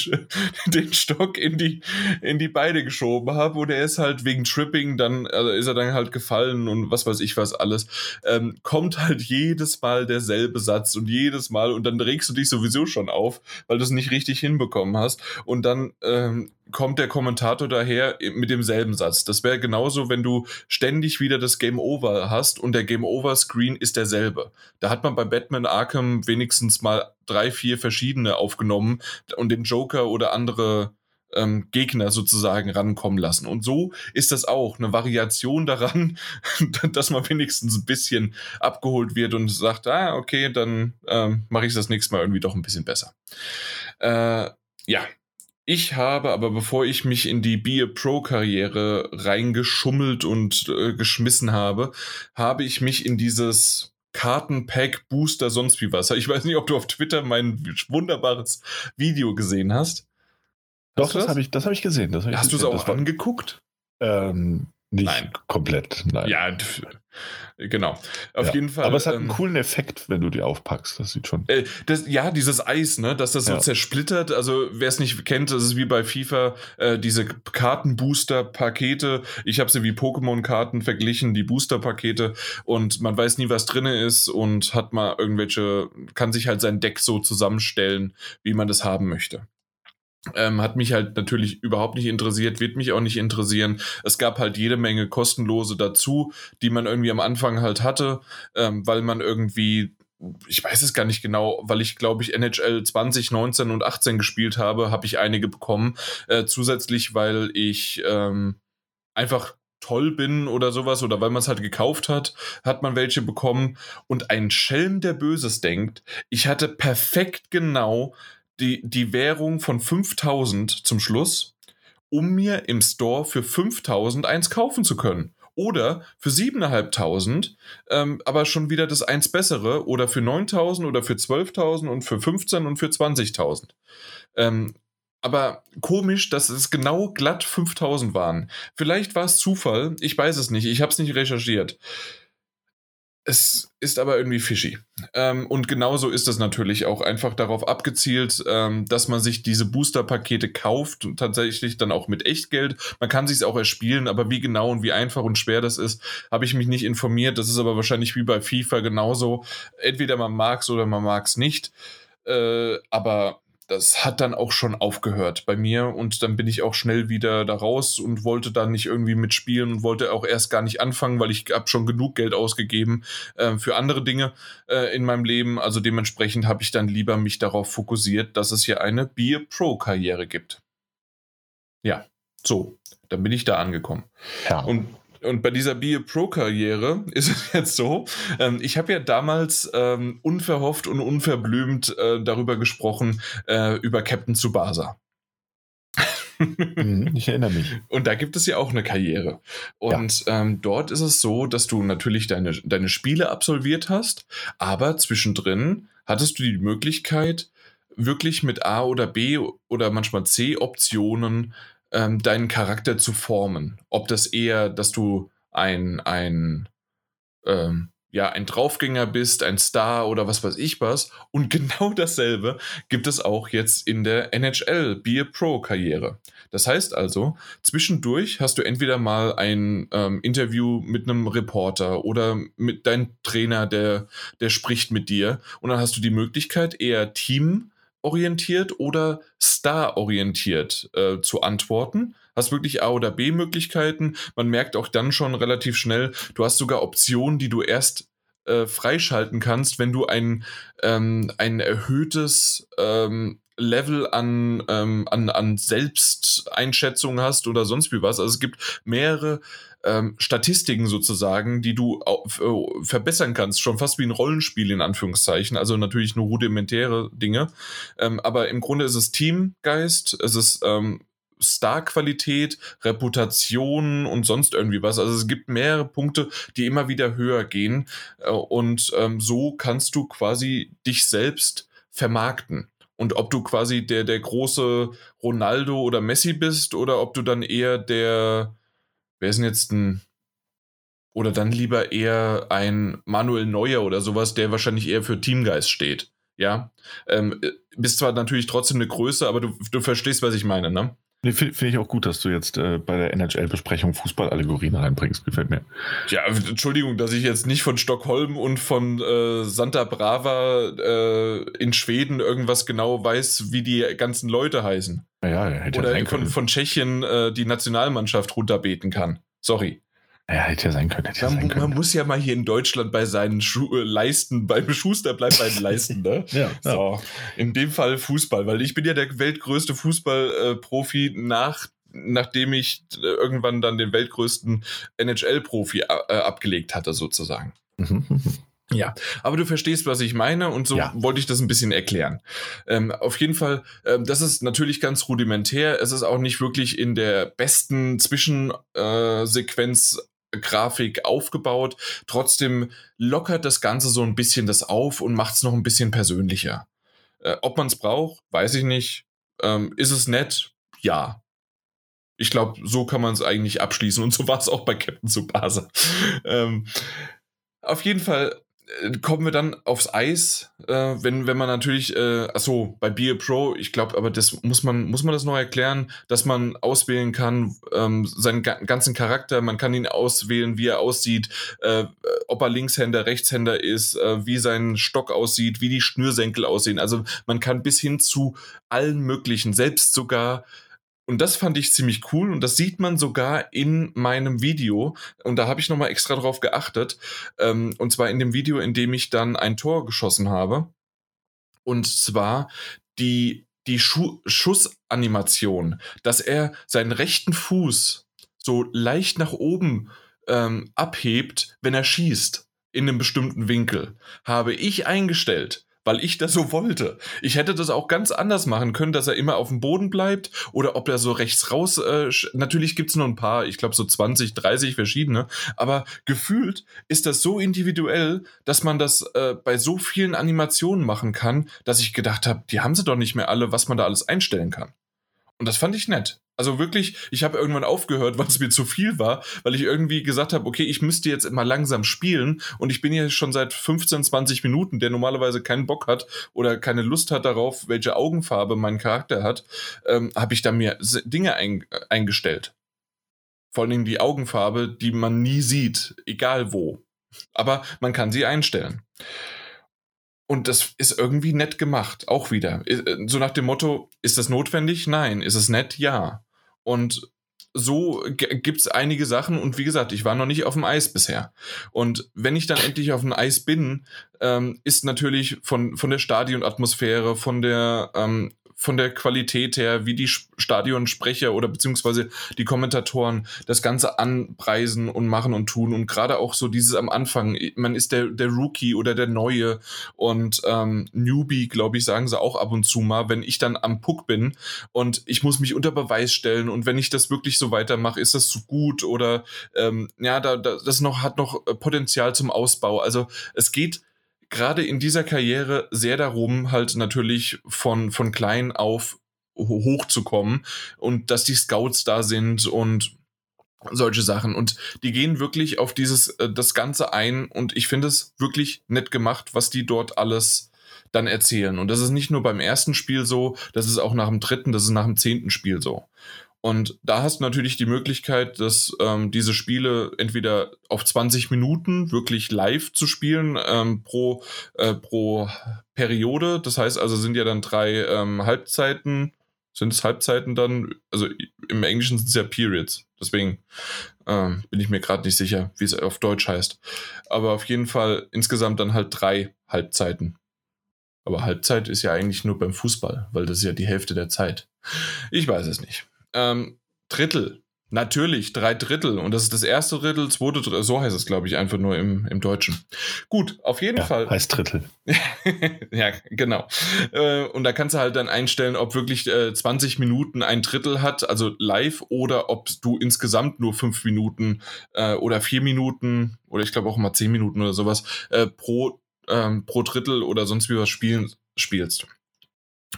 den Stock in die, in die Beine geschoben habe und er ist halt wegen Tripping, dann also ist er dann halt gefallen und was weiß ich was alles, ähm, kommt halt jedes Mal derselbe Satz und jedes Mal und dann regst du dich sowieso schon auf, weil du es nicht richtig hinbekommen hast. Und dann ähm, kommt der Kommentator daher mit demselben Satz. Das wäre genauso, wenn du ständig wieder das Game Over hast und der Game Over Screen ist derselbe. Da hat man bei Batman Arkham wenigstens mal drei, vier verschiedene aufgenommen und den Joker oder andere ähm, Gegner sozusagen rankommen lassen. Und so ist das auch eine Variation daran, dass man wenigstens ein bisschen abgeholt wird und sagt, ah, okay, dann ähm, mache ich das nächste Mal irgendwie doch ein bisschen besser. Äh, ja, ich habe aber, bevor ich mich in die Be a Pro-Karriere reingeschummelt und äh, geschmissen habe, habe ich mich in dieses Kartenpack Booster sonst wie was. Ich weiß nicht, ob du auf Twitter mein wunderbares Video gesehen hast. Doch, das, das habe ich, hab ich gesehen. Hab ich hast du es auch angeguckt? Ähm, nicht nein. komplett, nein. Ja, genau. Auf ja. jeden Fall. Aber es hat einen ähm, coolen Effekt, wenn du die aufpackst. Das sieht schon. Äh, das, ja, dieses Eis, ne, dass das so ja. zersplittert. Also, wer es nicht kennt, das ist wie bei FIFA, äh, diese Kartenbooster-Pakete. Ich habe sie wie Pokémon-Karten verglichen, die Booster-Pakete. Und man weiß nie, was drin ist und hat mal irgendwelche, kann sich halt sein Deck so zusammenstellen, wie man das haben möchte. Ähm, hat mich halt natürlich überhaupt nicht interessiert, wird mich auch nicht interessieren. Es gab halt jede Menge kostenlose dazu, die man irgendwie am Anfang halt hatte, ähm, weil man irgendwie, ich weiß es gar nicht genau, weil ich glaube ich NHL 20, 19 und 18 gespielt habe, habe ich einige bekommen. Äh, zusätzlich, weil ich ähm, einfach toll bin oder sowas oder weil man es halt gekauft hat, hat man welche bekommen. Und ein Schelm, der Böses denkt, ich hatte perfekt genau die, die Währung von 5000 zum Schluss, um mir im Store für 5000 eins kaufen zu können. Oder für 7.500, ähm, aber schon wieder das eins bessere. Oder für 9.000 oder für 12.000 und für 15 und für 20.000. Ähm, aber komisch, dass es genau glatt 5000 waren. Vielleicht war es Zufall, ich weiß es nicht, ich habe es nicht recherchiert. Es ist aber irgendwie fishy. Ähm, und genauso ist es natürlich auch einfach darauf abgezielt, ähm, dass man sich diese Booster-Pakete kauft und tatsächlich dann auch mit Echtgeld. Man kann sich auch erspielen, aber wie genau und wie einfach und schwer das ist, habe ich mich nicht informiert. Das ist aber wahrscheinlich wie bei FIFA genauso. Entweder man mag es oder man mag es nicht. Äh, aber das hat dann auch schon aufgehört bei mir und dann bin ich auch schnell wieder da raus und wollte dann nicht irgendwie mitspielen und wollte auch erst gar nicht anfangen, weil ich habe schon genug Geld ausgegeben äh, für andere Dinge äh, in meinem Leben. Also dementsprechend habe ich dann lieber mich darauf fokussiert, dass es hier eine Beer Pro Karriere gibt. Ja, so, dann bin ich da angekommen. Ja. Und und bei dieser Be a Pro-Karriere ist es jetzt so, ähm, ich habe ja damals ähm, unverhofft und unverblümt äh, darüber gesprochen, äh, über Captain Tsubasa. Mhm, ich erinnere mich. Und da gibt es ja auch eine Karriere. Und ja. ähm, dort ist es so, dass du natürlich deine, deine Spiele absolviert hast, aber zwischendrin hattest du die Möglichkeit, wirklich mit A oder B oder manchmal C Optionen ähm, deinen Charakter zu formen. Ob das eher, dass du ein, ein, ähm, ja, ein Draufgänger bist, ein Star oder was weiß ich was. Und genau dasselbe gibt es auch jetzt in der NHL Be a Pro Karriere. Das heißt also, zwischendurch hast du entweder mal ein ähm, Interview mit einem Reporter oder mit deinem Trainer, der, der spricht mit dir. Und dann hast du die Möglichkeit, eher Team orientiert oder star-orientiert äh, zu antworten. Hast wirklich A oder B Möglichkeiten. Man merkt auch dann schon relativ schnell, du hast sogar Optionen, die du erst äh, freischalten kannst, wenn du ein, ähm, ein erhöhtes ähm, Level an, ähm, an, an Selbsteinschätzung hast oder sonst wie was. Also es gibt mehrere ähm, Statistiken sozusagen, die du äh, verbessern kannst, schon fast wie ein Rollenspiel in Anführungszeichen. Also natürlich nur rudimentäre Dinge. Ähm, aber im Grunde ist es Teamgeist, es ist ähm, Star-Qualität, Reputation und sonst irgendwie was. Also es gibt mehrere Punkte, die immer wieder höher gehen. Äh, und ähm, so kannst du quasi dich selbst vermarkten. Und ob du quasi der, der große Ronaldo oder Messi bist oder ob du dann eher der, wer ist denn jetzt ein, oder dann lieber eher ein Manuel Neuer oder sowas, der wahrscheinlich eher für Teamgeist steht. Ja, ähm, äh, bist zwar natürlich trotzdem eine Größe, aber du, du verstehst, was ich meine, ne? Nee, Finde find ich auch gut, dass du jetzt äh, bei der NHL-Besprechung Fußballallegorien reinbringst. Gefällt mir. Ja, Entschuldigung, dass ich jetzt nicht von Stockholm und von äh, Santa Brava äh, in Schweden irgendwas genau weiß, wie die ganzen Leute heißen. Ja, ja hätte Oder ja von, von Tschechien äh, die Nationalmannschaft runterbeten kann. Sorry. Ja, hätte ja sein können. Hätte ja man, sein können. man muss ja mal hier in Deutschland bei seinen Schu äh, Leisten, beim Schuster bleibt bei den Leisten, ne? ja, so. In dem Fall Fußball, weil ich bin ja der weltgrößte Fußballprofi äh, nach nachdem ich äh, irgendwann dann den weltgrößten NHL-Profi äh, abgelegt hatte, sozusagen. Mhm, mhm. Ja, aber du verstehst, was ich meine und so ja. wollte ich das ein bisschen erklären. Ähm, auf jeden Fall, ähm, das ist natürlich ganz rudimentär. Es ist auch nicht wirklich in der besten Zwischensequenz äh, Grafik aufgebaut. Trotzdem lockert das Ganze so ein bisschen das auf und macht es noch ein bisschen persönlicher. Äh, ob man es braucht, weiß ich nicht. Ähm, ist es nett? Ja. Ich glaube, so kann man es eigentlich abschließen und so war es auch bei Captain Tsubasa. ähm, auf jeden Fall kommen wir dann aufs Eis, äh, wenn, wenn man natürlich, äh, achso, bei Be a Pro, ich glaube, aber das muss man, muss man das noch erklären, dass man auswählen kann, ähm, seinen ga ganzen Charakter, man kann ihn auswählen, wie er aussieht, äh, ob er Linkshänder, Rechtshänder ist, äh, wie sein Stock aussieht, wie die Schnürsenkel aussehen. Also man kann bis hin zu allen möglichen, selbst sogar und das fand ich ziemlich cool und das sieht man sogar in meinem Video. Und da habe ich nochmal extra drauf geachtet. Ähm, und zwar in dem Video, in dem ich dann ein Tor geschossen habe. Und zwar die, die Schu Schussanimation, dass er seinen rechten Fuß so leicht nach oben ähm, abhebt, wenn er schießt in einem bestimmten Winkel, habe ich eingestellt weil ich das so wollte. Ich hätte das auch ganz anders machen können, dass er immer auf dem Boden bleibt oder ob er so rechts raus. Äh, natürlich gibt es nur ein paar, ich glaube so 20, 30 verschiedene, aber gefühlt ist das so individuell, dass man das äh, bei so vielen Animationen machen kann, dass ich gedacht habe, die haben sie doch nicht mehr alle, was man da alles einstellen kann. Und das fand ich nett. Also wirklich, ich habe irgendwann aufgehört, weil es mir zu viel war, weil ich irgendwie gesagt habe, okay, ich müsste jetzt mal langsam spielen und ich bin hier schon seit 15, 20 Minuten, der normalerweise keinen Bock hat oder keine Lust hat darauf, welche Augenfarbe mein Charakter hat, ähm, habe ich da mir Dinge ein, eingestellt. Vor allen Dingen die Augenfarbe, die man nie sieht, egal wo. Aber man kann sie einstellen. Und das ist irgendwie nett gemacht, auch wieder. So nach dem Motto, ist das notwendig? Nein. Ist es nett? Ja. Und so gibt es einige Sachen und wie gesagt, ich war noch nicht auf dem Eis bisher. Und wenn ich dann endlich auf dem Eis bin, ähm, ist natürlich von, von der Stadionatmosphäre, von der ähm, von der Qualität her, wie die Stadionsprecher oder beziehungsweise die Kommentatoren das Ganze anpreisen und machen und tun. Und gerade auch so dieses am Anfang, man ist der, der Rookie oder der Neue und ähm, Newbie, glaube ich, sagen sie auch ab und zu mal, wenn ich dann am Puck bin und ich muss mich unter Beweis stellen und wenn ich das wirklich so weitermache, ist das so gut oder ähm, ja, da, da, das noch hat noch Potenzial zum Ausbau. Also es geht gerade in dieser Karriere sehr darum, halt natürlich von, von klein auf hochzukommen und dass die Scouts da sind und solche Sachen. Und die gehen wirklich auf dieses äh, das Ganze ein und ich finde es wirklich nett gemacht, was die dort alles dann erzählen. Und das ist nicht nur beim ersten Spiel so, das ist auch nach dem dritten, das ist nach dem zehnten Spiel so und da hast du natürlich die Möglichkeit, dass ähm, diese Spiele entweder auf 20 Minuten wirklich live zu spielen ähm, pro, äh, pro Periode. Das heißt also, sind ja dann drei ähm, Halbzeiten. Sind es Halbzeiten dann? Also im Englischen sind es ja Periods. Deswegen ähm, bin ich mir gerade nicht sicher, wie es auf Deutsch heißt. Aber auf jeden Fall insgesamt dann halt drei Halbzeiten. Aber Halbzeit ist ja eigentlich nur beim Fußball, weil das ist ja die Hälfte der Zeit. Ich weiß es nicht. Ähm, Drittel. Natürlich, drei Drittel. Und das ist das erste Drittel, zweite Drittel. So heißt es, glaube ich, einfach nur im, im Deutschen. Gut, auf jeden ja, Fall. Heißt Drittel. ja, genau. Äh, und da kannst du halt dann einstellen, ob wirklich äh, 20 Minuten ein Drittel hat, also live, oder ob du insgesamt nur fünf Minuten äh, oder vier Minuten oder ich glaube auch mal zehn Minuten oder sowas äh, pro, ähm, pro Drittel oder sonst wie was spielen, spielst.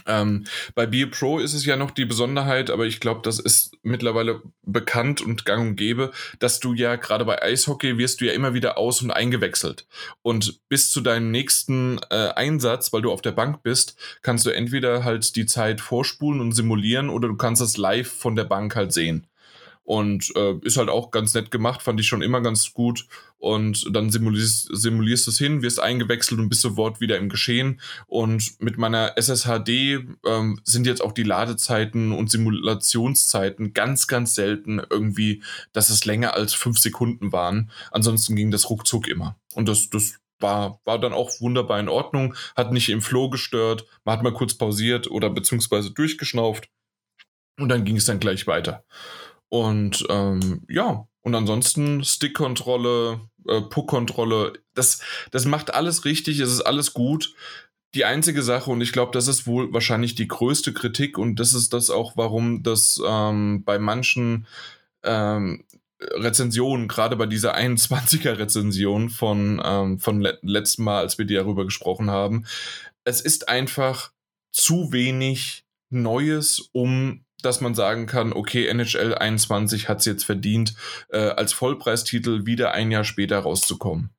Ähm, bei Beer Pro ist es ja noch die Besonderheit, aber ich glaube, das ist mittlerweile bekannt und gang und gäbe, dass du ja gerade bei Eishockey wirst du ja immer wieder aus- und eingewechselt. Und bis zu deinem nächsten äh, Einsatz, weil du auf der Bank bist, kannst du entweder halt die Zeit vorspulen und simulieren oder du kannst das live von der Bank halt sehen. Und äh, ist halt auch ganz nett gemacht, fand ich schon immer ganz gut. Und dann simulierst, simulierst du es hin, wirst eingewechselt und bist sofort wieder im Geschehen. Und mit meiner SSHD ähm, sind jetzt auch die Ladezeiten und Simulationszeiten ganz, ganz selten irgendwie, dass es länger als fünf Sekunden waren. Ansonsten ging das ruckzuck immer. Und das, das war, war dann auch wunderbar in Ordnung, hat nicht im Flow gestört, man hat mal kurz pausiert oder beziehungsweise durchgeschnauft und dann ging es dann gleich weiter. Und ähm, ja, und ansonsten Stick-Kontrolle, äh, Puck-Kontrolle, das, das macht alles richtig, es ist alles gut. Die einzige Sache, und ich glaube, das ist wohl wahrscheinlich die größte Kritik, und das ist das auch, warum das ähm, bei manchen ähm, Rezensionen, gerade bei dieser 21er-Rezension von, ähm, von le letzten Mal, als wir darüber gesprochen haben, es ist einfach zu wenig Neues, um dass man sagen kann, okay, NHL 21 hat es jetzt verdient, äh, als Vollpreistitel wieder ein Jahr später rauszukommen.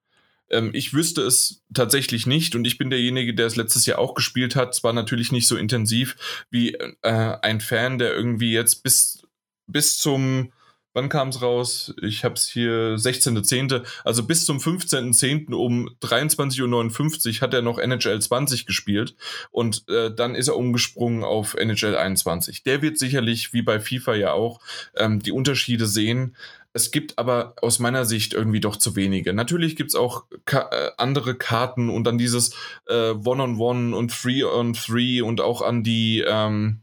Ähm, ich wüsste es tatsächlich nicht und ich bin derjenige, der es letztes Jahr auch gespielt hat. Zwar natürlich nicht so intensiv wie äh, ein Fan, der irgendwie jetzt bis, bis zum Wann kam es raus? Ich habe es hier 16.10. Also bis zum 15.10. um 23.59 Uhr hat er noch NHL 20 gespielt und äh, dann ist er umgesprungen auf NHL 21. Der wird sicherlich, wie bei FIFA ja auch, ähm, die Unterschiede sehen. Es gibt aber aus meiner Sicht irgendwie doch zu wenige. Natürlich gibt es auch ka äh, andere Karten und dann dieses äh, One-on-One -on -One und Three-on-Three -Three und auch an die ähm,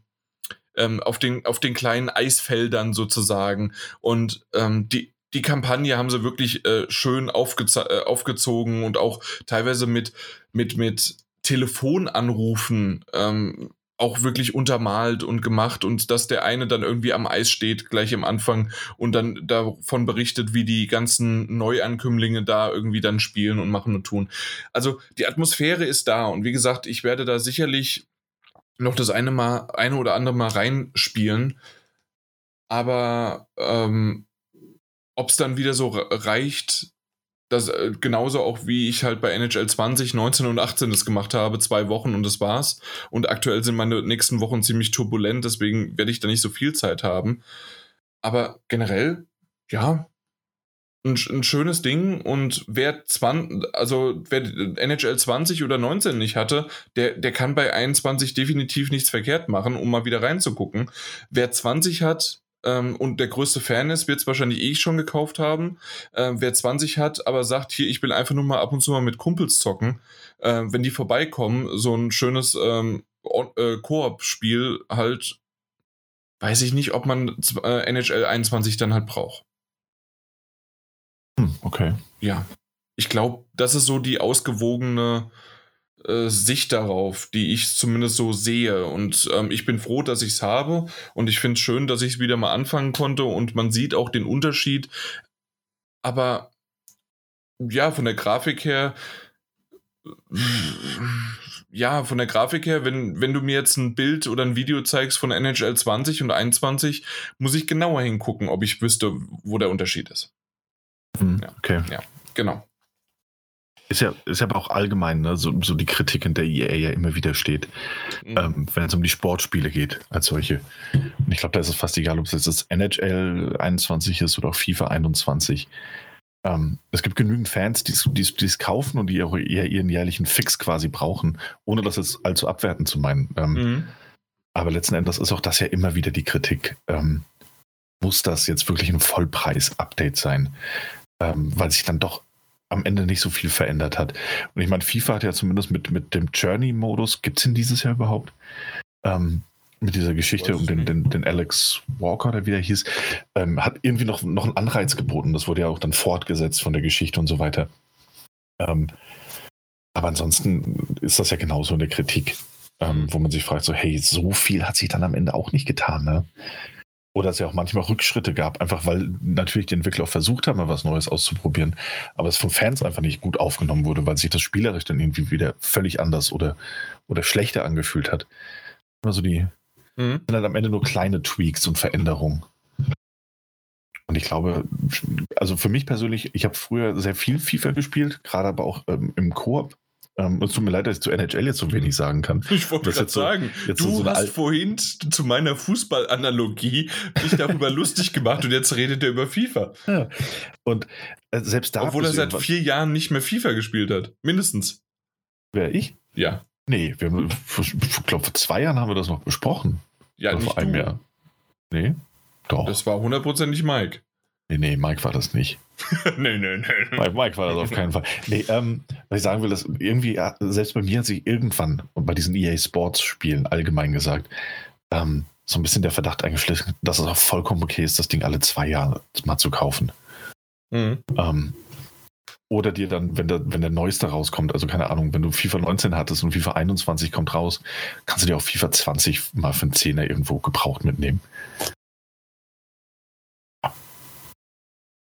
ähm, auf, den, auf den kleinen Eisfeldern sozusagen. Und ähm, die, die Kampagne haben sie wirklich äh, schön äh, aufgezogen und auch teilweise mit, mit, mit Telefonanrufen ähm, auch wirklich untermalt und gemacht und dass der eine dann irgendwie am Eis steht, gleich am Anfang und dann davon berichtet, wie die ganzen Neuankömmlinge da irgendwie dann spielen und machen und tun. Also die Atmosphäre ist da und wie gesagt, ich werde da sicherlich noch das eine mal, eine oder andere mal reinspielen. Aber ähm, ob es dann wieder so reicht, das äh, genauso auch wie ich halt bei NHL 20, 19 und 18 das gemacht habe, zwei Wochen und das war's. Und aktuell sind meine nächsten Wochen ziemlich turbulent, deswegen werde ich da nicht so viel Zeit haben. Aber generell, ja, ein, ein, schönes Ding und wer 20, also wer NHL 20 oder 19 nicht hatte, der, der kann bei 21 definitiv nichts verkehrt machen, um mal wieder reinzugucken. Wer 20 hat ähm, und der größte Fan ist, wird es wahrscheinlich eh schon gekauft haben. Ähm, wer 20 hat, aber sagt, hier, ich will einfach nur mal ab und zu mal mit Kumpels zocken, äh, wenn die vorbeikommen, so ein schönes ähm, äh, Koop-Spiel halt, weiß ich nicht, ob man äh, NHL 21 dann halt braucht. Hm, okay. Ja. Ich glaube, das ist so die ausgewogene äh, Sicht darauf, die ich zumindest so sehe. Und ähm, ich bin froh, dass ich es habe. Und ich finde es schön, dass ich es wieder mal anfangen konnte. Und man sieht auch den Unterschied. Aber ja, von der Grafik her. Ja, von der Grafik her, wenn, wenn du mir jetzt ein Bild oder ein Video zeigst von NHL 20 und 21, muss ich genauer hingucken, ob ich wüsste, wo der Unterschied ist. Mhm, ja. Okay. Ja, genau. Ist ja, ist ja aber auch allgemein, ne? so, so die Kritik, in der EA ja immer wieder steht, mhm. ähm, wenn es um die Sportspiele geht, als solche. Und ich glaube, da ist es fast egal, ob es jetzt das NHL 21 ist oder auch FIFA 21. Ähm, es gibt genügend Fans, die es kaufen und die auch eher ihren jährlichen Fix quasi brauchen, ohne das jetzt allzu abwertend zu meinen. Ähm, mhm. Aber letzten Endes ist auch das ja immer wieder die Kritik. Ähm, muss das jetzt wirklich ein Vollpreis-Update sein? Ähm, weil sich dann doch am Ende nicht so viel verändert hat. Und ich meine, FIFA hat ja zumindest mit, mit dem Journey-Modus, gibt es ihn dieses Jahr überhaupt? Ähm, mit dieser Geschichte um den, den, den, Alex Walker, oder wie der hieß, ähm, hat irgendwie noch, noch einen Anreiz geboten. Das wurde ja auch dann fortgesetzt von der Geschichte und so weiter. Ähm, aber ansonsten ist das ja genauso in der Kritik, ähm, wo man sich fragt, so, hey, so viel hat sich dann am Ende auch nicht getan. Ne? Oder es ja auch manchmal Rückschritte gab, einfach weil natürlich die Entwickler auch versucht haben, mal was Neues auszuprobieren, aber es von Fans einfach nicht gut aufgenommen wurde, weil sich das spielerisch dann irgendwie wieder völlig anders oder, oder schlechter angefühlt hat. Also die mhm. sind halt am Ende nur kleine Tweaks und Veränderungen. Und ich glaube, also für mich persönlich, ich habe früher sehr viel FIFA gespielt, gerade aber auch ähm, im Koop. Ähm, es tut mir leid, dass ich zu NHL jetzt so wenig sagen kann. Ich wollte gerade so, sagen, du so hast vorhin zu meiner Fußballanalogie dich darüber lustig gemacht und jetzt redet er über FIFA. Ja. Und äh, selbst da. Obwohl er seit vier Jahren nicht mehr FIFA gespielt hat. Mindestens. Wer, ich? Ja. Nee, wir haben, ich glaube, vor zwei Jahren haben wir das noch besprochen. Ja, Oder nicht vor einem du. Jahr. Nee, doch. Das war hundertprozentig Mike. Nee, nee, Mike war das nicht. nee, nee, nee. Mike, Mike war das auf keinen Fall. Nee, ähm, was ich sagen will, dass irgendwie, selbst bei mir hat sich irgendwann, und bei diesen EA Sports Spielen allgemein gesagt, ähm, so ein bisschen der Verdacht eingeschlichen, dass es auch vollkommen okay ist, das Ding alle zwei Jahre mal zu kaufen. Mhm. Ähm, oder dir dann, wenn der, wenn der neueste rauskommt, also keine Ahnung, wenn du FIFA 19 hattest und FIFA 21 kommt raus, kannst du dir auch FIFA 20 mal für einen Zehner irgendwo gebraucht mitnehmen.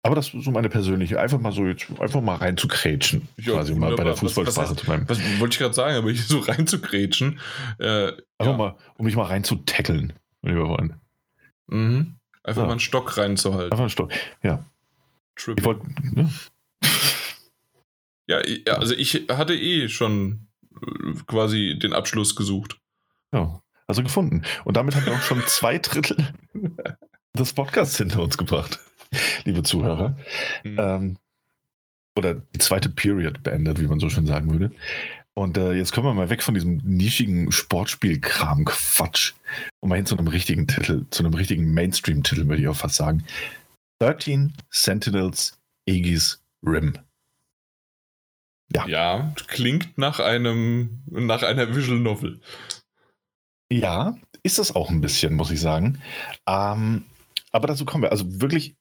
Aber das ist so meine persönliche, einfach mal so jetzt, einfach mal reinzukrätschen, ja, quasi mal bei der Fußballsprache zu bleiben. Was, wollte ich gerade sagen, aber ich so reinzukrätschen. Äh, einfach ja. mal, um mich mal reinzutackeln, wenn wir wollen. Mhm. Einfach ja. mal einen Stock reinzuhalten. Einfach einen Stock, ja. Triple. Ich wollte, ne? ja, also ich hatte eh schon äh, quasi den Abschluss gesucht. Ja, also gefunden. Und damit haben wir auch schon zwei Drittel des Podcasts hinter uns gebracht. liebe Zuhörer. Mhm. Ähm, oder die zweite Period beendet, wie man so schön sagen würde. Und äh, jetzt kommen wir mal weg von diesem nischigen Sportspielkram-Quatsch und mal hin zu einem richtigen Titel, zu einem richtigen Mainstream-Titel, würde ich auch fast sagen. 13 Sentinels Aegis Rim. Ja. ja, klingt nach einem, nach einer Visual Novel. Ja, ist das auch ein bisschen, muss ich sagen. Ähm, aber dazu kommen wir. Also wirklich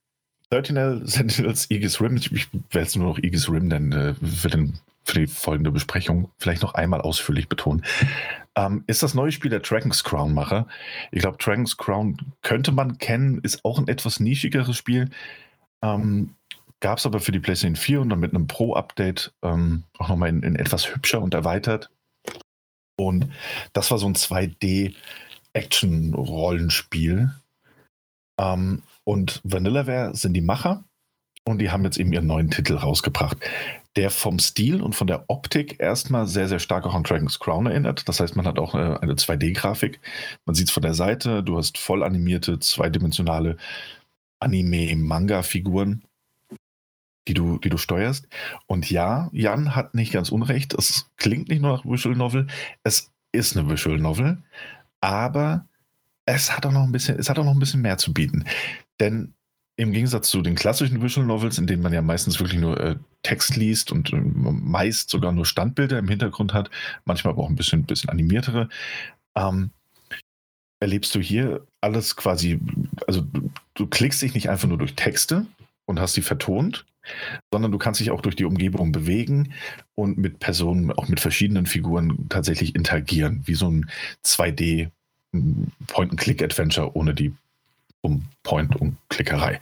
13 Sentinels Aegis Rim. Ich, ich werde es nur noch Aegis Rim nennen äh, für, den, für die folgende Besprechung. Vielleicht noch einmal ausführlich betonen. Ähm, ist das neue Spiel der Dragon's Crown Macher. Ich glaube, Dragon's Crown könnte man kennen, ist auch ein etwas nischigeres Spiel. Ähm, Gab es aber für die PlayStation 4 und dann mit einem Pro-Update ähm, auch nochmal in, in etwas hübscher und erweitert. Und das war so ein 2D-Action-Rollenspiel. Ähm, und Vanillaware sind die Macher und die haben jetzt eben ihren neuen Titel rausgebracht, der vom Stil und von der Optik erstmal sehr, sehr stark auch an Dragon's Crown erinnert. Das heißt, man hat auch äh, eine 2D-Grafik. Man sieht es von der Seite, du hast voll animierte, zweidimensionale Anime-Manga-Figuren. die du, die du steuerst. Und ja, Jan hat nicht ganz unrecht. Es klingt nicht nur nach Visual Novel. Es ist eine Visual Novel, aber es hat auch noch ein bisschen, es hat auch noch ein bisschen mehr zu bieten. Denn im Gegensatz zu den klassischen Visual Novels, in denen man ja meistens wirklich nur äh, Text liest und äh, meist sogar nur Standbilder im Hintergrund hat, manchmal aber auch ein bisschen, bisschen animiertere, ähm, erlebst du hier alles quasi, also du, du klickst dich nicht einfach nur durch Texte und hast sie vertont, sondern du kannst dich auch durch die Umgebung bewegen und mit Personen, auch mit verschiedenen Figuren tatsächlich interagieren, wie so ein 2D Point-and-Click-Adventure ohne die um Point- und Klickerei.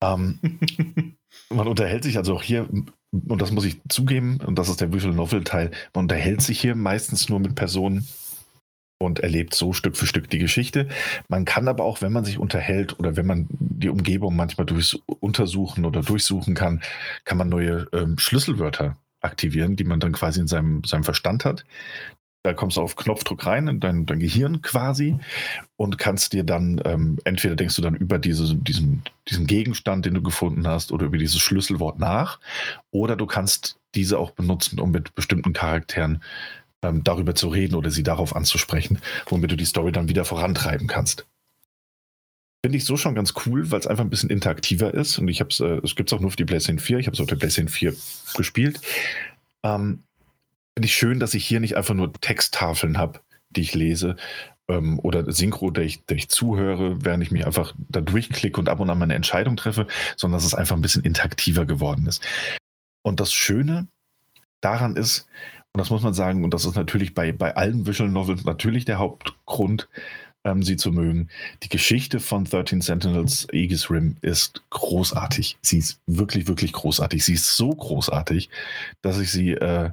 Ähm, man unterhält sich also auch hier, und das muss ich zugeben, und das ist der Visual Novel-Teil, man unterhält sich hier meistens nur mit Personen und erlebt so Stück für Stück die Geschichte. Man kann aber auch, wenn man sich unterhält oder wenn man die Umgebung manchmal durchs Untersuchen oder durchsuchen kann, kann man neue ähm, Schlüsselwörter aktivieren, die man dann quasi in seinem, seinem Verstand hat. Da kommst du auf Knopfdruck rein in dein, dein Gehirn quasi und kannst dir dann, ähm, entweder denkst du dann über diese, diesen, diesen Gegenstand, den du gefunden hast, oder über dieses Schlüsselwort nach, oder du kannst diese auch benutzen, um mit bestimmten Charakteren ähm, darüber zu reden oder sie darauf anzusprechen, womit du die Story dann wieder vorantreiben kannst. Finde ich so schon ganz cool, weil es einfach ein bisschen interaktiver ist. Und ich habe es, äh, es gibt es auch nur auf die PlayStation 4. Ich habe es auf der PlayStation 4 gespielt. Ähm, Finde ich schön, dass ich hier nicht einfach nur Texttafeln habe, die ich lese, ähm, oder Synchro, der ich, der ich zuhöre, während ich mich einfach da durchklicke und ab und an meine Entscheidung treffe, sondern dass es einfach ein bisschen interaktiver geworden ist. Und das Schöne daran ist, und das muss man sagen, und das ist natürlich bei, bei allen Visual Novels natürlich der Hauptgrund, ähm, sie zu mögen. Die Geschichte von 13 Sentinels Aegis Rim ist großartig. Sie ist wirklich, wirklich großartig. Sie ist so großartig, dass ich sie äh,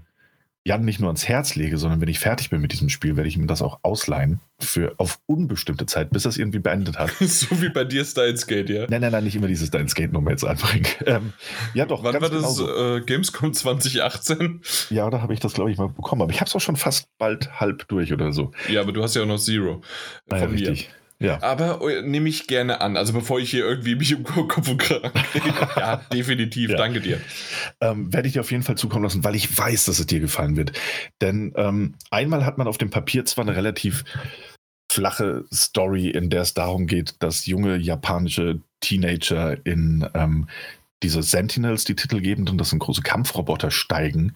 Jan nicht nur ans Herz lege, sondern wenn ich fertig bin mit diesem Spiel, werde ich ihm das auch ausleihen für auf unbestimmte Zeit, bis es irgendwie beendet hat. so wie bei dir Steins Gate, ja? Nein, nein, nein, nicht immer dieses Steins Gate Nummer jetzt anbringen. Ähm, ja, doch. Wann war das äh, Gamescom 2018? Ja, da habe ich das, glaube ich, mal bekommen. Aber ich habe es auch schon fast bald halb durch oder so. Ja, aber du hast ja auch noch Zero. Naja, richtig. Ja. Aber äh, nehme ich gerne an. Also bevor ich hier irgendwie mich im Kopf und Kragen Ja, definitiv. Ja. Danke dir. Ähm, Werde ich dir auf jeden Fall zukommen lassen, weil ich weiß, dass es dir gefallen wird. Denn ähm, einmal hat man auf dem Papier zwar eine relativ flache Story, in der es darum geht, dass junge japanische Teenager in ähm, diese Sentinels, die titelgebenden, das sind große Kampfroboter, steigen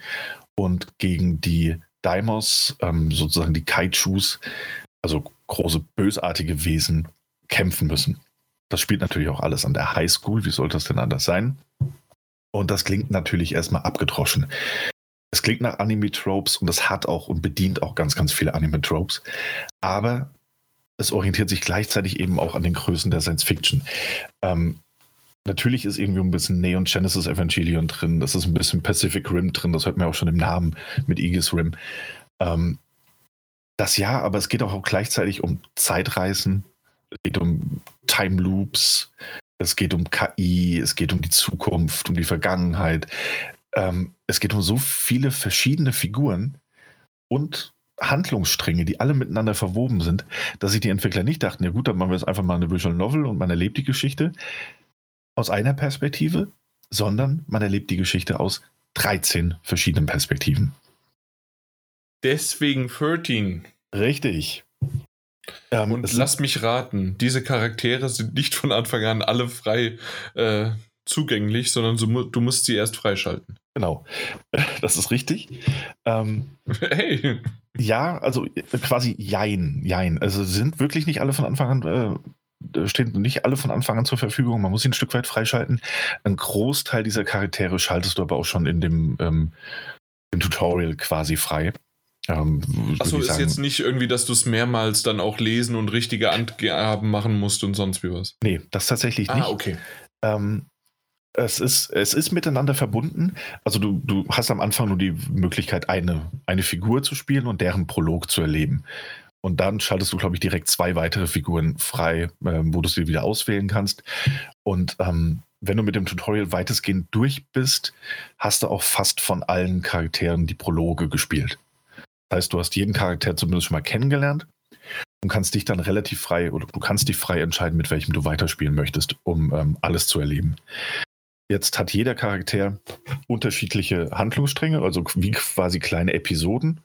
und gegen die Daimos, ähm, sozusagen die Kaijus, also große bösartige Wesen kämpfen müssen. Das spielt natürlich auch alles an der Highschool. Wie sollte das denn anders sein? Und das klingt natürlich erstmal abgedroschen. Es klingt nach Anime-Tropes und es hat auch und bedient auch ganz, ganz viele Anime-Tropes. Aber es orientiert sich gleichzeitig eben auch an den Größen der Science Fiction. Ähm, natürlich ist irgendwie ein bisschen Neon Genesis Evangelion drin, das ist ein bisschen Pacific Rim drin, das hört man auch schon im Namen mit Aegis Rim. Ähm, das ja, aber es geht auch gleichzeitig um Zeitreisen, es geht um Time Loops, es geht um KI, es geht um die Zukunft, um die Vergangenheit. Ähm, es geht um so viele verschiedene Figuren und Handlungsstränge, die alle miteinander verwoben sind, dass sich die Entwickler nicht dachten, ja gut, dann machen wir jetzt einfach mal eine Visual Novel und man erlebt die Geschichte aus einer Perspektive, sondern man erlebt die Geschichte aus 13 verschiedenen Perspektiven. Deswegen 13. Richtig. Ähm, und lass mich raten, diese Charaktere sind nicht von Anfang an alle frei äh, zugänglich, sondern du, du, musst sie erst freischalten. Genau, das ist richtig. Ähm, hey. Ja, also äh, quasi jein, jein. Also sind wirklich nicht alle von Anfang an, äh, stehen nicht alle von Anfang an zur Verfügung. Man muss sie ein Stück weit freischalten. Ein Großteil dieser Charaktere schaltest du aber auch schon in dem, ähm, im Tutorial quasi frei. Ähm, Achso, ist jetzt nicht irgendwie, dass du es mehrmals dann auch lesen und richtige Angaben machen musst und sonst wie was? Nee, das tatsächlich ah, nicht. Ah, okay. Ähm, es ist, es ist miteinander verbunden. Also du, du hast am Anfang nur die Möglichkeit, eine, eine Figur zu spielen und deren Prolog zu erleben. Und dann schaltest du, glaube ich, direkt zwei weitere Figuren frei, äh, wo du sie wieder auswählen kannst. Und ähm, wenn du mit dem Tutorial weitestgehend durch bist, hast du auch fast von allen Charakteren die Prologe gespielt. Das heißt, du hast jeden Charakter zumindest schon mal kennengelernt und kannst dich dann relativ frei oder du kannst dich frei entscheiden, mit welchem du weiterspielen möchtest, um ähm, alles zu erleben. Jetzt hat jeder Charakter unterschiedliche Handlungsstränge, also wie quasi kleine Episoden.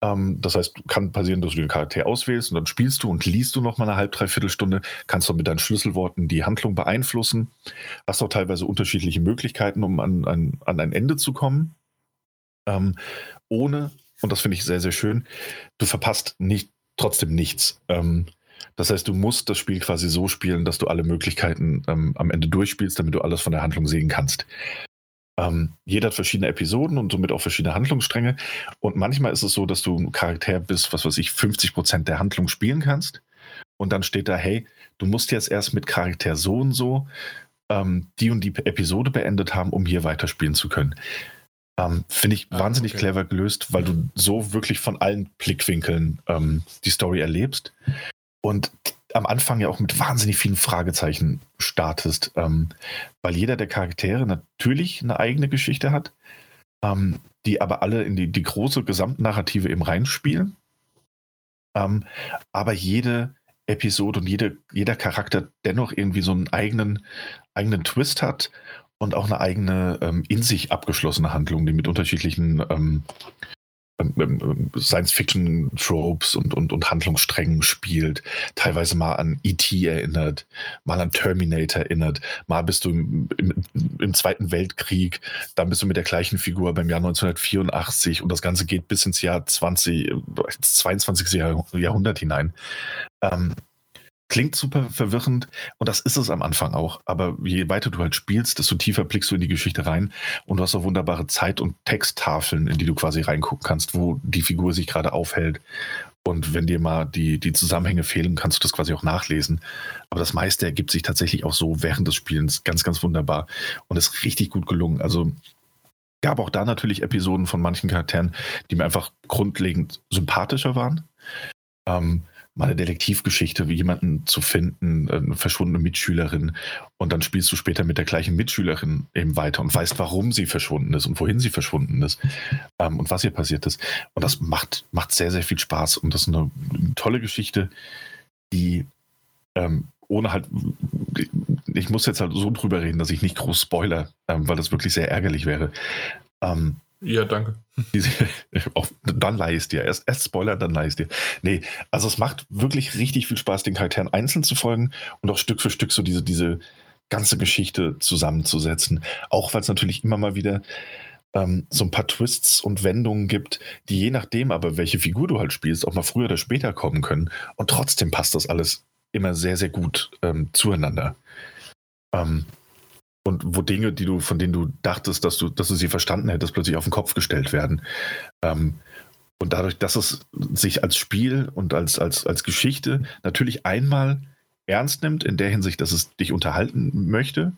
Ähm, das heißt, kann passieren, dass du den Charakter auswählst und dann spielst du und liest du noch mal eine halbe, dreiviertel Stunde, kannst du mit deinen Schlüsselworten die Handlung beeinflussen, hast auch teilweise unterschiedliche Möglichkeiten, um an, an, an ein Ende zu kommen. Ähm, ohne, und das finde ich sehr, sehr schön, du verpasst nicht, trotzdem nichts. Ähm, das heißt, du musst das Spiel quasi so spielen, dass du alle Möglichkeiten ähm, am Ende durchspielst, damit du alles von der Handlung sehen kannst. Ähm, jeder hat verschiedene Episoden und somit auch verschiedene Handlungsstränge. Und manchmal ist es so, dass du ein Charakter bist, was weiß ich, 50 Prozent der Handlung spielen kannst. Und dann steht da, hey, du musst jetzt erst mit Charakter so und so ähm, die und die Episode beendet haben, um hier weiterspielen zu können. Ähm, Finde ich ah, wahnsinnig okay. clever gelöst, weil du so wirklich von allen Blickwinkeln ähm, die Story erlebst und am Anfang ja auch mit wahnsinnig vielen Fragezeichen startest, ähm, weil jeder der Charaktere natürlich eine eigene Geschichte hat, ähm, die aber alle in die, die große Gesamtnarrative eben reinspielen. Ähm, aber jede Episode und jede, jeder Charakter dennoch irgendwie so einen eigenen, eigenen Twist hat und auch eine eigene ähm, in sich abgeschlossene Handlung, die mit unterschiedlichen ähm, ähm, ähm, Science-Fiction-Tropes und, und, und Handlungssträngen spielt, teilweise mal an E.T. erinnert, mal an Terminator erinnert, mal bist du im, im, im, Zweiten Weltkrieg, dann bist du mit der gleichen Figur beim Jahr 1984 und das Ganze geht bis ins Jahr 20, 22. Jahrhundert hinein. Ähm, Klingt super verwirrend und das ist es am Anfang auch. Aber je weiter du halt spielst, desto tiefer blickst du in die Geschichte rein und du hast auch wunderbare Zeit- und Texttafeln, in die du quasi reingucken kannst, wo die Figur sich gerade aufhält. Und wenn dir mal die, die Zusammenhänge fehlen, kannst du das quasi auch nachlesen. Aber das meiste ergibt sich tatsächlich auch so während des Spielens ganz, ganz wunderbar und ist richtig gut gelungen. Also gab auch da natürlich Episoden von manchen Charakteren, die mir einfach grundlegend sympathischer waren. Ähm, mal eine Detektivgeschichte, wie jemanden zu finden, eine verschwundene Mitschülerin. Und dann spielst du später mit der gleichen Mitschülerin eben weiter und weißt, warum sie verschwunden ist und wohin sie verschwunden ist ähm, und was ihr passiert ist. Und das macht, macht sehr, sehr viel Spaß. Und das ist eine, eine tolle Geschichte, die ähm, ohne halt, ich muss jetzt halt so drüber reden, dass ich nicht groß spoiler, ähm, weil das wirklich sehr ärgerlich wäre. Ähm, ja, danke. auch, dann leih es dir. Erst, erst Spoiler, dann leih es dir. Nee, also es macht wirklich richtig viel Spaß, den Charakteren einzeln zu folgen und auch Stück für Stück so diese, diese ganze Geschichte zusammenzusetzen. Auch weil es natürlich immer mal wieder ähm, so ein paar Twists und Wendungen gibt, die je nachdem aber, welche Figur du halt spielst, auch mal früher oder später kommen können. Und trotzdem passt das alles immer sehr, sehr gut ähm, zueinander. Ähm, und wo Dinge, die du, von denen du dachtest, dass du, dass du sie verstanden hättest, plötzlich auf den Kopf gestellt werden. Ähm, und dadurch, dass es sich als Spiel und als, als, als Geschichte natürlich einmal ernst nimmt, in der Hinsicht, dass es dich unterhalten möchte,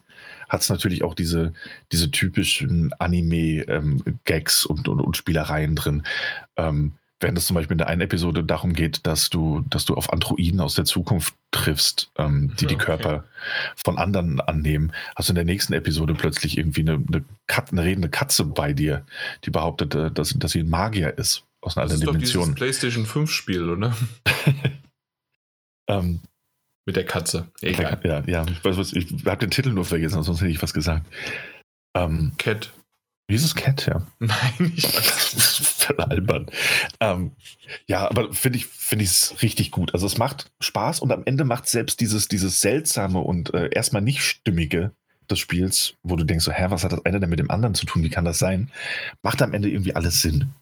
hat es natürlich auch diese, diese typischen Anime-Gags ähm, und, und, und, Spielereien drin. Ähm, während es zum Beispiel in der einen Episode darum geht, dass du, dass du auf Androiden aus der Zukunft triffst, ähm, die okay. die Körper von anderen annehmen, hast du in der nächsten Episode plötzlich irgendwie eine, eine, Kat eine redende Katze bei dir, die behauptet, äh, dass, dass sie ein Magier ist aus einer anderen Dimension. Das ist doch PlayStation 5 Spiel, oder? ähm, Mit der Katze. Egal. Ja, ja. Ich, ich habe den Titel nur vergessen, sonst hätte ich was gesagt. Ähm, Cat. Dieses Cat, ja. Nein, ich weiß. das ist voll albern. Ähm, ja, aber finde ich finde es richtig gut. Also es macht Spaß und am Ende macht selbst dieses, dieses seltsame und äh, erstmal nicht stimmige des Spiels, wo du denkst, so, hä, was hat das eine denn mit dem anderen zu tun? Wie kann das sein? Macht am Ende irgendwie alles Sinn.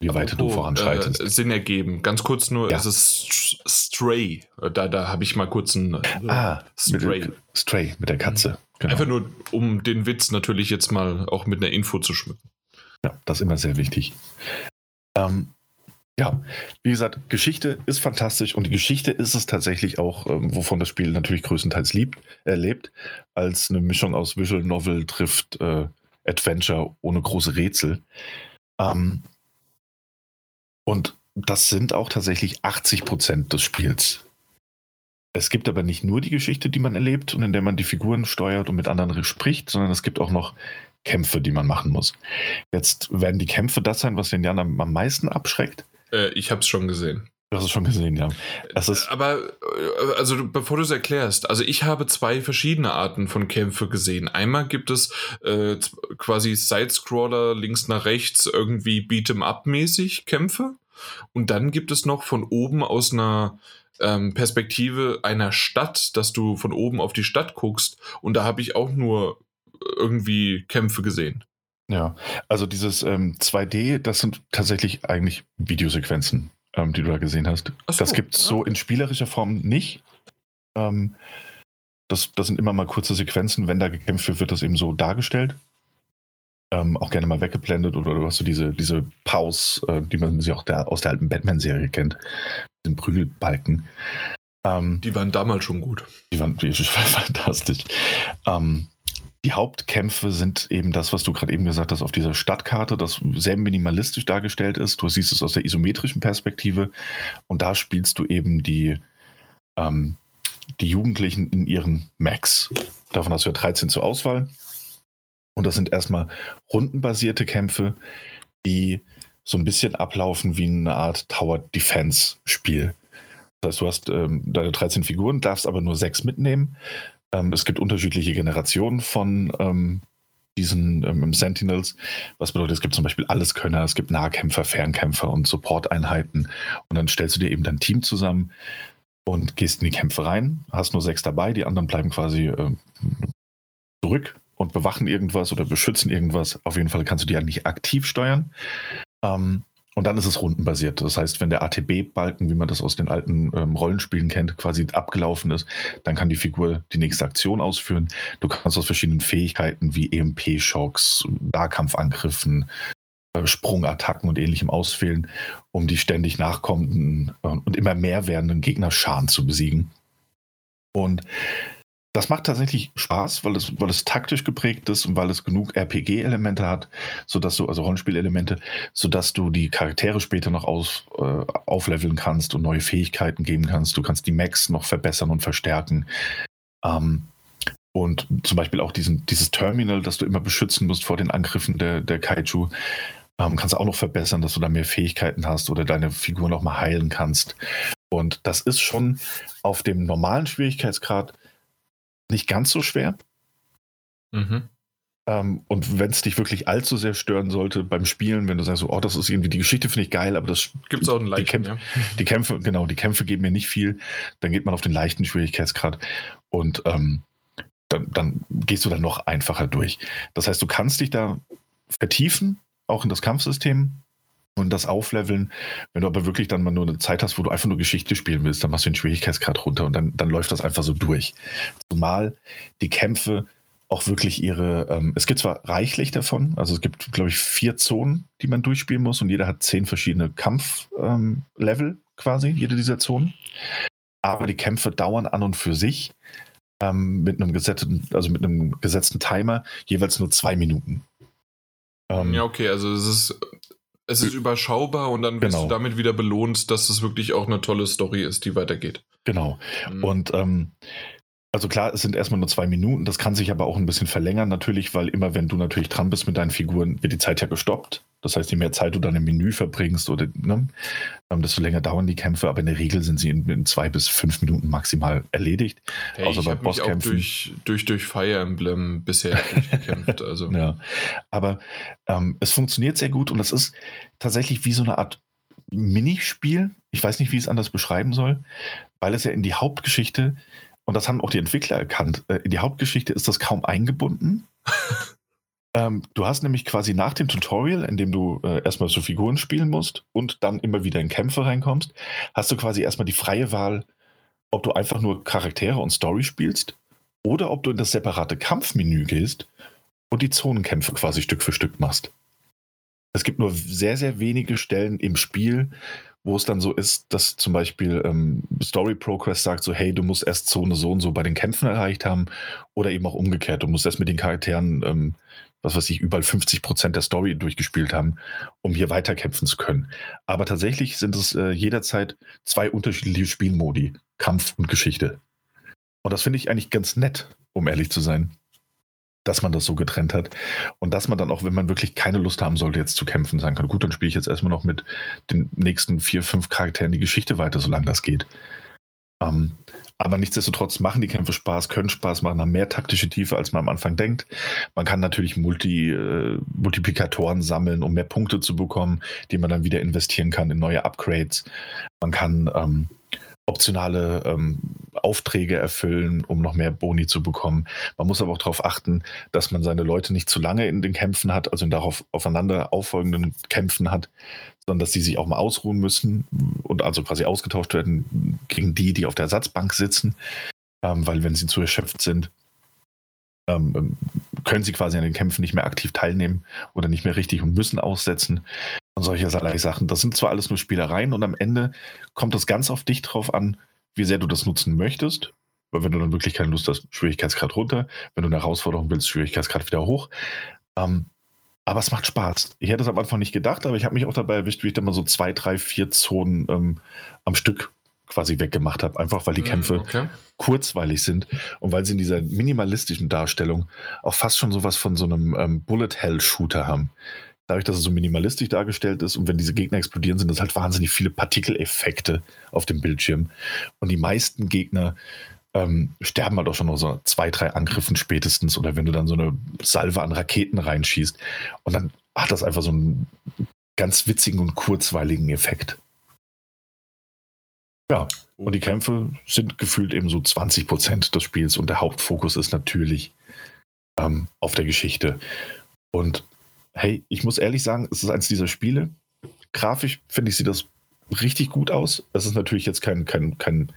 Wie weit du voranschreitest. Äh, Sinn ergeben. Ganz kurz nur, ja. es ist Stray. Da, da habe ich mal kurz ein äh, ah, Stray. Mit, Stray mit der Katze. Genau. Einfach nur, um den Witz natürlich jetzt mal auch mit einer Info zu schmücken. Ja, das ist immer sehr wichtig. Ähm, ja, wie gesagt, Geschichte ist fantastisch und die Geschichte ist es tatsächlich auch, ähm, wovon das Spiel natürlich größtenteils liebt, erlebt, als eine Mischung aus Visual Novel trifft äh, Adventure ohne große Rätsel. Ähm, und das sind auch tatsächlich 80 Prozent des Spiels. Es gibt aber nicht nur die Geschichte, die man erlebt und in der man die Figuren steuert und mit anderen spricht, sondern es gibt auch noch Kämpfe, die man machen muss. Jetzt werden die Kämpfe das sein, was den Jan am, meisten abschreckt. Äh, ich habe es schon gesehen. Du hast es schon gesehen, ja. Aber, also bevor du es erklärst, also ich habe zwei verschiedene Arten von Kämpfe gesehen. Einmal gibt es äh, quasi Sidescroller links nach rechts, irgendwie Beat'em-up-mäßig Kämpfe. Und dann gibt es noch von oben aus einer ähm, Perspektive einer Stadt, dass du von oben auf die Stadt guckst. Und da habe ich auch nur irgendwie Kämpfe gesehen. Ja, also dieses ähm, 2D, das sind tatsächlich eigentlich Videosequenzen ähm, die du da gesehen hast. So, das gibt es so in spielerischer Form nicht. Ähm, das, das sind immer mal kurze Sequenzen. Wenn da gekämpft wird, wird das eben so dargestellt. Ähm, auch gerne mal weggeblendet oder du hast so diese, diese Pause, äh, die man sich auch der, aus der alten Batman-Serie kennt. Den Prügelbalken. Ähm, die waren damals schon gut. Die waren, die waren fantastisch. Ähm, die Hauptkämpfe sind eben das, was du gerade eben gesagt hast, auf dieser Stadtkarte, das sehr minimalistisch dargestellt ist. Du siehst es aus der isometrischen Perspektive und da spielst du eben die, ähm, die Jugendlichen in ihren Max. Davon hast du ja 13 zur Auswahl. Und das sind erstmal rundenbasierte Kämpfe, die so ein bisschen ablaufen wie eine Art Tower Defense Spiel. Das heißt, du hast ähm, deine 13 Figuren, darfst aber nur sechs mitnehmen. Ähm, es gibt unterschiedliche Generationen von ähm, diesen ähm, Sentinels. Was bedeutet, es gibt zum Beispiel Alleskönner, es gibt Nahkämpfer, Fernkämpfer und Support-Einheiten. Und dann stellst du dir eben dein Team zusammen und gehst in die Kämpfe rein. Hast nur sechs dabei, die anderen bleiben quasi äh, zurück und bewachen irgendwas oder beschützen irgendwas. Auf jeden Fall kannst du die ja nicht aktiv steuern. Ähm, und dann ist es rundenbasiert. Das heißt, wenn der ATB-Balken, wie man das aus den alten ähm, Rollenspielen kennt, quasi abgelaufen ist, dann kann die Figur die nächste Aktion ausführen. Du kannst aus verschiedenen Fähigkeiten wie EMP-Schocks, Nahkampfangriffen, äh, Sprungattacken und ähnlichem auswählen, um die ständig nachkommenden äh, und immer mehr werdenden Gegnerscharen zu besiegen. Und das macht tatsächlich Spaß, weil es, weil es taktisch geprägt ist und weil es genug RPG-Elemente hat, sodass du, also Rollenspielelemente, sodass du die Charaktere später noch aus, äh, aufleveln kannst und neue Fähigkeiten geben kannst. Du kannst die Max noch verbessern und verstärken. Ähm, und zum Beispiel auch diesen, dieses Terminal, das du immer beschützen musst vor den Angriffen der, der Kaiju, ähm, kannst du auch noch verbessern, dass du da mehr Fähigkeiten hast oder deine Figur noch mal heilen kannst. Und das ist schon auf dem normalen Schwierigkeitsgrad nicht ganz so schwer. Mhm. Ähm, und wenn es dich wirklich allzu sehr stören sollte beim Spielen, wenn du sagst, so, oh, das ist irgendwie die Geschichte finde ich geil, aber das gibt es auch einen leichten, die Kämpfe, ja. die Kämpfe, genau, die Kämpfe geben mir nicht viel, dann geht man auf den leichten Schwierigkeitsgrad und ähm, dann, dann gehst du dann noch einfacher durch. Das heißt, du kannst dich da vertiefen, auch in das Kampfsystem, und das aufleveln. Wenn du aber wirklich dann mal nur eine Zeit hast, wo du einfach nur Geschichte spielen willst, dann machst du den Schwierigkeitsgrad runter und dann, dann läuft das einfach so durch. Zumal die Kämpfe auch wirklich ihre, ähm, es gibt zwar reichlich davon, also es gibt, glaube ich, vier Zonen, die man durchspielen muss und jeder hat zehn verschiedene Kampflevel ähm, quasi, jede dieser Zonen. Aber die Kämpfe dauern an und für sich ähm, mit einem gesetzten, also mit einem gesetzten Timer jeweils nur zwei Minuten. Ähm, ja, okay, also es ist es ist überschaubar und dann wirst genau. du damit wieder belohnt, dass es wirklich auch eine tolle Story ist, die weitergeht. Genau. Mhm. Und ähm, also klar, es sind erstmal nur zwei Minuten, das kann sich aber auch ein bisschen verlängern natürlich, weil immer wenn du natürlich dran bist mit deinen Figuren, wird die Zeit ja gestoppt. Das heißt, je mehr Zeit du dann im Menü verbringst oder ne, ähm, desto länger dauern die Kämpfe, aber in der Regel sind sie in, in zwei bis fünf Minuten maximal erledigt. Hey, außer bei Bosskämpfen. Durch, durch, durch Fire Emblem bisher durchgekämpft. Also. ja. Aber ähm, es funktioniert sehr gut und es ist tatsächlich wie so eine Art Minispiel. Ich weiß nicht, wie ich es anders beschreiben soll, weil es ja in die Hauptgeschichte und das haben auch die Entwickler erkannt. Äh, in die Hauptgeschichte ist das kaum eingebunden. ähm, du hast nämlich quasi nach dem Tutorial, in dem du äh, erstmal so Figuren spielen musst und dann immer wieder in Kämpfe reinkommst, hast du quasi erstmal die freie Wahl, ob du einfach nur Charaktere und Story spielst oder ob du in das separate Kampfmenü gehst und die Zonenkämpfe quasi Stück für Stück machst. Es gibt nur sehr, sehr wenige Stellen im Spiel, wo es dann so ist, dass zum Beispiel ähm, Story Progress sagt so, hey, du musst erst Zone so und so bei den Kämpfen erreicht haben oder eben auch umgekehrt. Du musst erst mit den Charakteren, ähm, was weiß ich, überall 50 Prozent der Story durchgespielt haben, um hier weiterkämpfen zu können. Aber tatsächlich sind es äh, jederzeit zwei unterschiedliche Spielmodi, Kampf und Geschichte. Und das finde ich eigentlich ganz nett, um ehrlich zu sein dass man das so getrennt hat. Und dass man dann auch, wenn man wirklich keine Lust haben sollte, jetzt zu kämpfen, sagen kann, gut, dann spiele ich jetzt erstmal noch mit den nächsten vier, fünf Charakteren die Geschichte weiter, solange das geht. Ähm, aber nichtsdestotrotz machen die Kämpfe Spaß, können Spaß machen, haben mehr taktische Tiefe, als man am Anfang denkt. Man kann natürlich Multi, äh, Multiplikatoren sammeln, um mehr Punkte zu bekommen, die man dann wieder investieren kann in neue Upgrades. Man kann ähm, optionale ähm, Aufträge erfüllen, um noch mehr Boni zu bekommen. Man muss aber auch darauf achten, dass man seine Leute nicht zu lange in den Kämpfen hat, also in darauf aufeinander auffolgenden Kämpfen hat, sondern dass sie sich auch mal ausruhen müssen und also quasi ausgetauscht werden gegen die, die auf der Ersatzbank sitzen, ähm, weil wenn sie zu erschöpft sind, ähm, können sie quasi an den Kämpfen nicht mehr aktiv teilnehmen oder nicht mehr richtig und müssen aussetzen und solche Sachen. Das sind zwar alles nur Spielereien und am Ende kommt es ganz auf dich drauf an, wie sehr du das nutzen möchtest. Weil wenn du dann wirklich keine Lust hast, Schwierigkeitsgrad runter. Wenn du eine Herausforderung willst, Schwierigkeitsgrad wieder hoch. Ähm, aber es macht Spaß. Ich hätte es am Anfang nicht gedacht, aber ich habe mich auch dabei erwischt, wie ich dann mal so zwei, drei, vier Zonen ähm, am Stück quasi weggemacht habe. Einfach weil die hm, Kämpfe okay. kurzweilig sind und weil sie in dieser minimalistischen Darstellung auch fast schon sowas von so einem ähm, Bullet-Hell-Shooter haben dadurch, dass es so minimalistisch dargestellt ist und wenn diese Gegner explodieren, sind das halt wahnsinnig viele Partikeleffekte auf dem Bildschirm. Und die meisten Gegner ähm, sterben halt auch schon nach so zwei, drei Angriffen spätestens oder wenn du dann so eine Salve an Raketen reinschießt. Und dann hat das einfach so einen ganz witzigen und kurzweiligen Effekt. Ja, und die Kämpfe sind gefühlt eben so 20 Prozent des Spiels und der Hauptfokus ist natürlich ähm, auf der Geschichte. Und hey, ich muss ehrlich sagen, es ist eines dieser Spiele. Grafisch finde ich, sieht das richtig gut aus. Es ist natürlich jetzt kein, kein, kein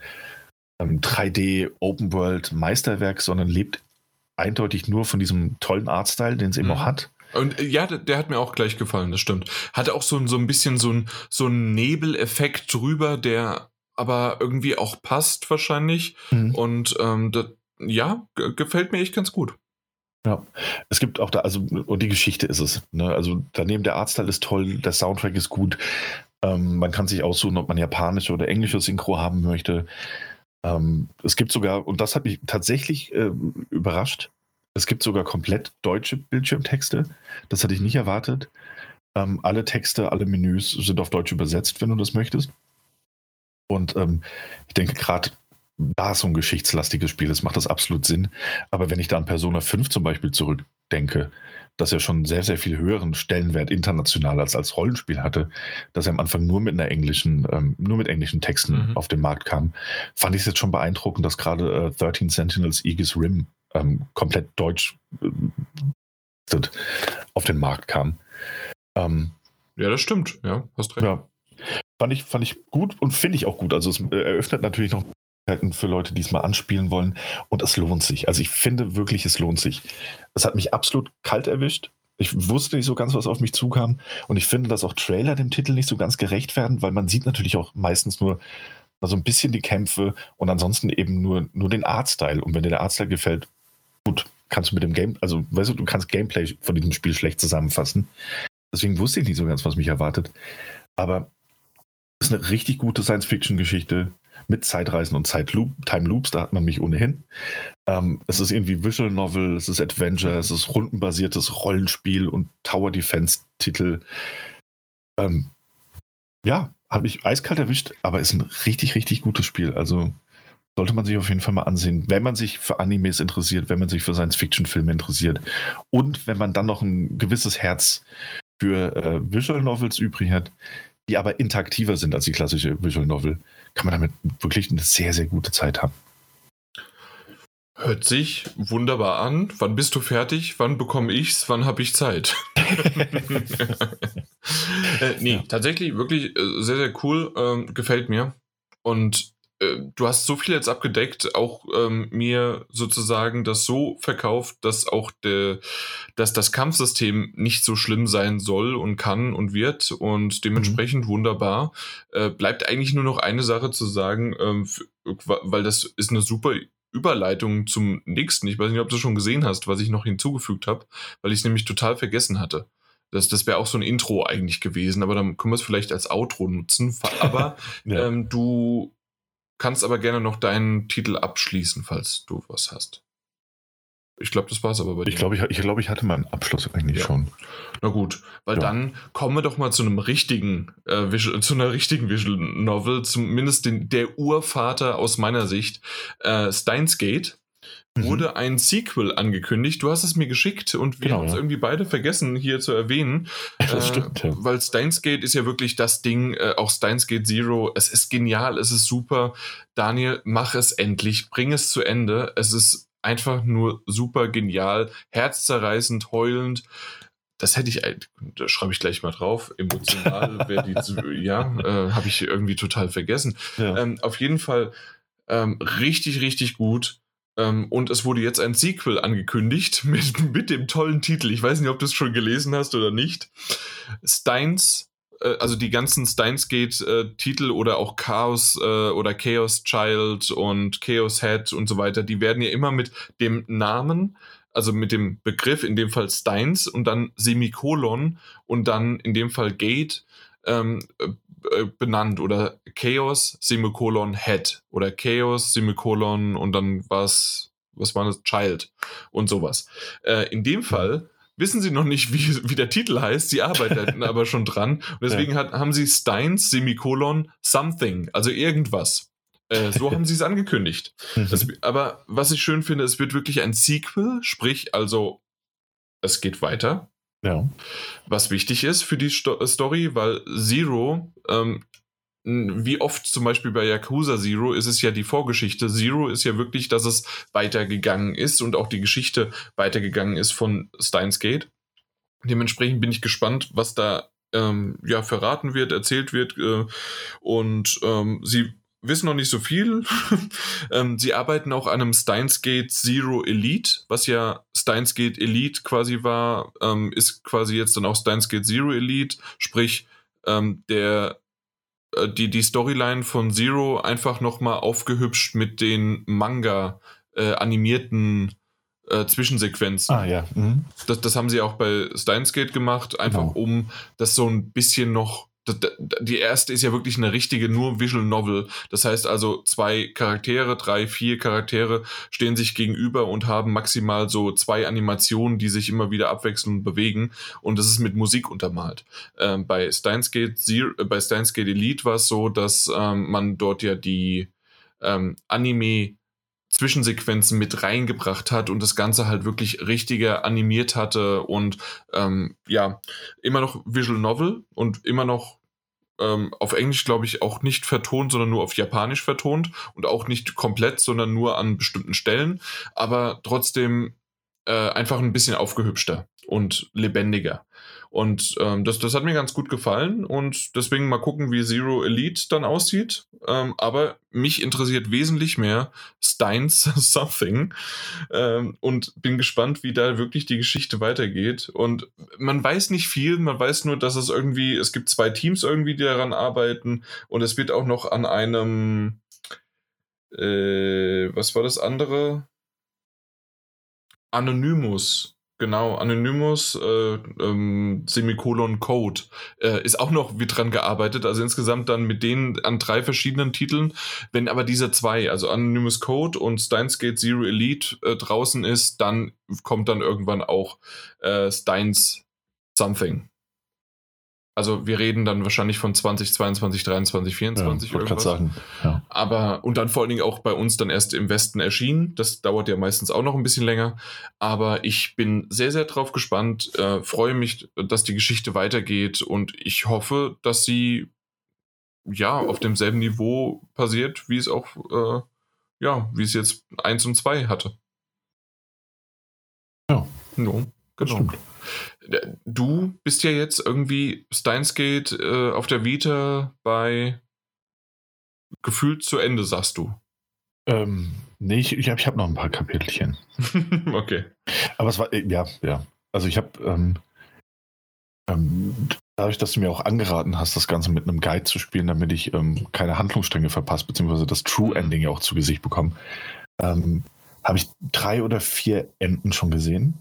ähm, 3D Open World Meisterwerk, sondern lebt eindeutig nur von diesem tollen Artstyle, den es mhm. eben auch hat. Und äh, ja, der, der, hat mir auch gleich gefallen, das stimmt. Hatte auch so, so ein bisschen so ein, so ein Nebeleffekt drüber, der aber irgendwie auch passt wahrscheinlich. Mhm. Und ähm, das, ja, gefällt mir echt ganz gut. Ja, es gibt auch da, also, und die Geschichte ist es. Ne? Also daneben der Artstyle ist toll, der Soundtrack ist gut. Ähm, man kann sich aussuchen, ob man japanische oder englische Synchro haben möchte. Ähm, es gibt sogar, und das hat mich tatsächlich äh, überrascht, es gibt sogar komplett deutsche Bildschirmtexte. Das hatte ich nicht erwartet. Ähm, alle Texte, alle Menüs sind auf Deutsch übersetzt, wenn du das möchtest. Und ähm, ich denke, gerade da es so ein geschichtslastiges Spiel ist, macht das absolut Sinn. Aber wenn ich da an Persona 5 zum Beispiel zurückdenke, das ja schon sehr, sehr viel höheren Stellenwert international als als Rollenspiel hatte, dass er am Anfang nur mit einer englischen, ähm, nur mit englischen Texten mhm. auf den Markt kam, fand ich es jetzt schon beeindruckend, dass gerade äh, 13 Sentinels Aegis Rim ähm, komplett deutsch äh, auf den Markt kam. Ähm, ja, das stimmt, ja, hast recht. Ja, fand ich, fand ich gut und finde ich auch gut. Also es äh, eröffnet natürlich noch für Leute, die es mal anspielen wollen. Und es lohnt sich. Also ich finde wirklich, es lohnt sich. Es hat mich absolut kalt erwischt. Ich wusste nicht so ganz, was auf mich zukam. Und ich finde, dass auch Trailer dem Titel nicht so ganz gerecht werden, weil man sieht natürlich auch meistens nur so ein bisschen die Kämpfe und ansonsten eben nur, nur den Artstyle. Und wenn dir der Artstyle gefällt, gut, kannst du mit dem Game, also weißt du, du kannst Gameplay von diesem Spiel schlecht zusammenfassen. Deswegen wusste ich nicht so ganz, was mich erwartet. Aber es ist eine richtig gute Science-Fiction-Geschichte mit Zeitreisen und Zeitloop, Time Loops, da hat man mich ohnehin. Ähm, es ist irgendwie Visual Novel, es ist Adventure, es ist rundenbasiertes Rollenspiel und Tower Defense-Titel. Ähm, ja, hat mich eiskalt erwischt, aber ist ein richtig, richtig gutes Spiel. Also sollte man sich auf jeden Fall mal ansehen, wenn man sich für Animes interessiert, wenn man sich für Science-Fiction-Filme interessiert und wenn man dann noch ein gewisses Herz für äh, Visual Novels übrig hat, die aber interaktiver sind als die klassische Visual Novel, kann man damit wirklich eine sehr, sehr gute Zeit haben. Hört sich wunderbar an. Wann bist du fertig? Wann bekomme ich's? Wann habe ich Zeit? äh, nee, ja. tatsächlich wirklich äh, sehr, sehr cool. Ähm, gefällt mir. Und äh, du hast so viel jetzt abgedeckt, auch ähm, mir sozusagen das so verkauft, dass auch der, dass das Kampfsystem nicht so schlimm sein soll und kann und wird und dementsprechend mhm. wunderbar. Äh, bleibt eigentlich nur noch eine Sache zu sagen, ähm, weil das ist eine super Überleitung zum nächsten. Ich weiß nicht, ob du schon gesehen hast, was ich noch hinzugefügt habe, weil ich es nämlich total vergessen hatte. Das, das wäre auch so ein Intro eigentlich gewesen, aber dann können wir es vielleicht als Outro nutzen. Aber ja. ähm, du kannst aber gerne noch deinen Titel abschließen, falls du was hast. Ich glaube, das war es aber bei dir. Ich glaube, ich, ich, glaub, ich hatte meinen Abschluss eigentlich ja. schon. Na gut, weil ja. dann kommen wir doch mal zu einem richtigen, äh, Visual, zu einer richtigen Visual Novel, zumindest den, der Urvater aus meiner Sicht, äh, Steins Gate mhm. wurde ein Sequel angekündigt. Du hast es mir geschickt und wir genau, haben es ja. irgendwie beide vergessen hier zu erwähnen. Das äh, stimmt, ja. Weil Steins Gate ist ja wirklich das Ding, äh, auch Steins Gate Zero. Es ist genial, es ist super. Daniel, mach es endlich, bring es zu Ende. Es ist einfach nur super genial, herzzerreißend, heulend. Das hätte ich, da schreibe ich gleich mal drauf. Emotional wäre die, ja, äh, habe ich irgendwie total vergessen. Ja. Ähm, auf jeden Fall ähm, richtig, richtig gut. Ähm, und es wurde jetzt ein Sequel angekündigt mit, mit dem tollen Titel. Ich weiß nicht, ob du es schon gelesen hast oder nicht. Steins, äh, also die ganzen Steins Gate-Titel äh, oder auch Chaos äh, oder Chaos Child und Chaos Head und so weiter, die werden ja immer mit dem Namen, also mit dem Begriff, in dem Fall Steins und dann Semikolon und dann in dem Fall Gate ähm, äh, benannt oder Chaos Semikolon Head oder Chaos Semikolon und dann was was war das Child und sowas. Äh, in dem Fall wissen sie noch nicht, wie, wie der Titel heißt, sie arbeiten aber schon dran und deswegen hat, haben sie Steins Semikolon Something, also irgendwas. Äh, so haben sie es angekündigt. Das, aber was ich schön finde, es wird wirklich ein Sequel, sprich also es geht weiter. Ja. Was wichtig ist für die Sto Story, weil Zero, ähm, wie oft zum Beispiel bei Yakuza Zero ist es ja die Vorgeschichte. Zero ist ja wirklich, dass es weitergegangen ist und auch die Geschichte weitergegangen ist von Steins Gate. Dementsprechend bin ich gespannt, was da ähm, ja verraten wird, erzählt wird. Äh, und ähm, sie wissen noch nicht so viel. ähm, sie arbeiten auch an einem Steins Gate Zero Elite, was ja Steins Gate Elite quasi war, ähm, ist quasi jetzt dann auch Steins Gate Zero Elite, sprich ähm, der äh, die, die Storyline von Zero einfach nochmal aufgehübscht mit den Manga äh, animierten äh, Zwischensequenzen. Ah ja. Mhm. Das, das haben sie auch bei Steins Gate gemacht, einfach genau. um das so ein bisschen noch die erste ist ja wirklich eine richtige nur Visual Novel. Das heißt also, zwei Charaktere, drei, vier Charaktere stehen sich gegenüber und haben maximal so zwei Animationen, die sich immer wieder abwechselnd bewegen. Und das ist mit Musik untermalt. Ähm, bei Steins Gate Zero, äh, bei Steins Gate Elite war es so, dass ähm, man dort ja die ähm, Anime Zwischensequenzen mit reingebracht hat und das Ganze halt wirklich richtiger animiert hatte und ähm, ja, immer noch Visual Novel und immer noch ähm, auf Englisch, glaube ich, auch nicht vertont, sondern nur auf Japanisch vertont und auch nicht komplett, sondern nur an bestimmten Stellen, aber trotzdem äh, einfach ein bisschen aufgehübschter und lebendiger. Und ähm, das, das hat mir ganz gut gefallen und deswegen mal gucken, wie Zero Elite dann aussieht. Ähm, aber mich interessiert wesentlich mehr Steins Something ähm, und bin gespannt, wie da wirklich die Geschichte weitergeht. Und man weiß nicht viel, man weiß nur, dass es irgendwie, es gibt zwei Teams irgendwie, die daran arbeiten und es wird auch noch an einem, äh, was war das andere? Anonymous Genau, Anonymous, äh, ähm, Semikolon Code äh, ist auch noch wie dran gearbeitet. Also insgesamt dann mit denen an drei verschiedenen Titeln. Wenn aber diese zwei, also Anonymous Code und Steins Gate Zero Elite äh, draußen ist, dann kommt dann irgendwann auch äh, Steins Something. Also wir reden dann wahrscheinlich von 2022, 23, 24 ja, irgendwas. Sagen, ja. Aber und dann vor allen Dingen auch bei uns dann erst im Westen erschienen. Das dauert ja meistens auch noch ein bisschen länger. Aber ich bin sehr, sehr drauf gespannt. Äh, freue mich, dass die Geschichte weitergeht und ich hoffe, dass sie ja auf demselben Niveau passiert, wie es auch äh, ja, wie es jetzt 1 und 2 hatte. Ja. No, genau. Stimmt. Du bist ja jetzt irgendwie Steins Gate äh, auf der Vita bei gefühlt zu Ende, sagst du. Ähm, nee, ich, ich habe hab noch ein paar Kapitelchen. okay. Aber es war, äh, ja, ja. Also ich habe, ähm, ähm, dadurch, dass du mir auch angeraten hast, das Ganze mit einem Guide zu spielen, damit ich ähm, keine Handlungsstränge verpasse, beziehungsweise das True mhm. Ending ja auch zu Gesicht bekomme, ähm, habe ich drei oder vier Enden schon gesehen.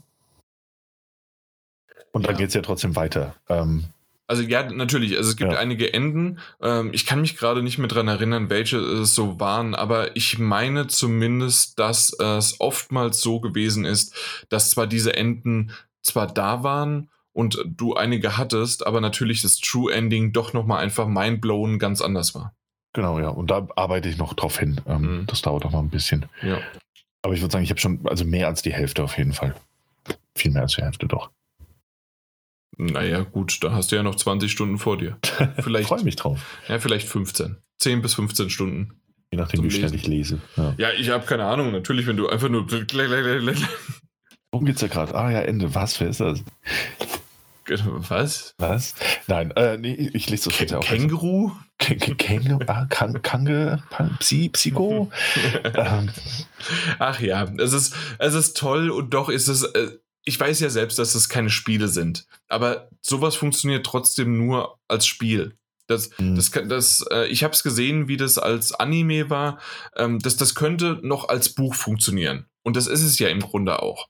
Und dann ja. geht es ja trotzdem weiter. Ähm, Also ja, natürlich. Also es gibt Ja. einige Enden. Ähm, ich kann mich gerade nicht mehr dran erinnern, welche es so waren, aber ich meine zumindest, dass es oftmals so gewesen ist, dass zwar diese Enden zwar da waren und du einige hattest, aber natürlich das True Ending doch nochmal einfach mindblown ganz anders war. Genau, ja. Und da arbeite ich noch drauf hin. Ähm, Mhm. Das dauert auch noch ein bisschen. Ja. Aber ich würde sagen, ich habe schon, also mehr als die Hälfte auf jeden Fall. Viel mehr als die Hälfte doch. Naja, gut, da hast du ja noch 20 Stunden vor dir. Vielleicht, Freue mich drauf. ja, vielleicht 15. 10 bis 15 Stunden. Je nachdem, wie schnell ich lese. Ja. Ja, ich habe keine Ahnung. Natürlich, wenn du einfach nur. Worum geht's da gerade? Ah ja, Ende. Was? Wer ist das? Was? Was? Nein, äh, nee, ich lese das ja auch. Känguru? Ah, Kan- Kange? Psi- Psycho? ähm, Ach ja, es ist, es ist toll und doch ist es. Ich weiß ja selbst, dass es keine Spiele sind. Aber sowas funktioniert trotzdem nur als Spiel. Das, mh, das, das, äh, ich habe es gesehen, wie das als Anime war. Ähm, das, das könnte noch als Buch funktionieren. Und das ist es ja im Grunde auch.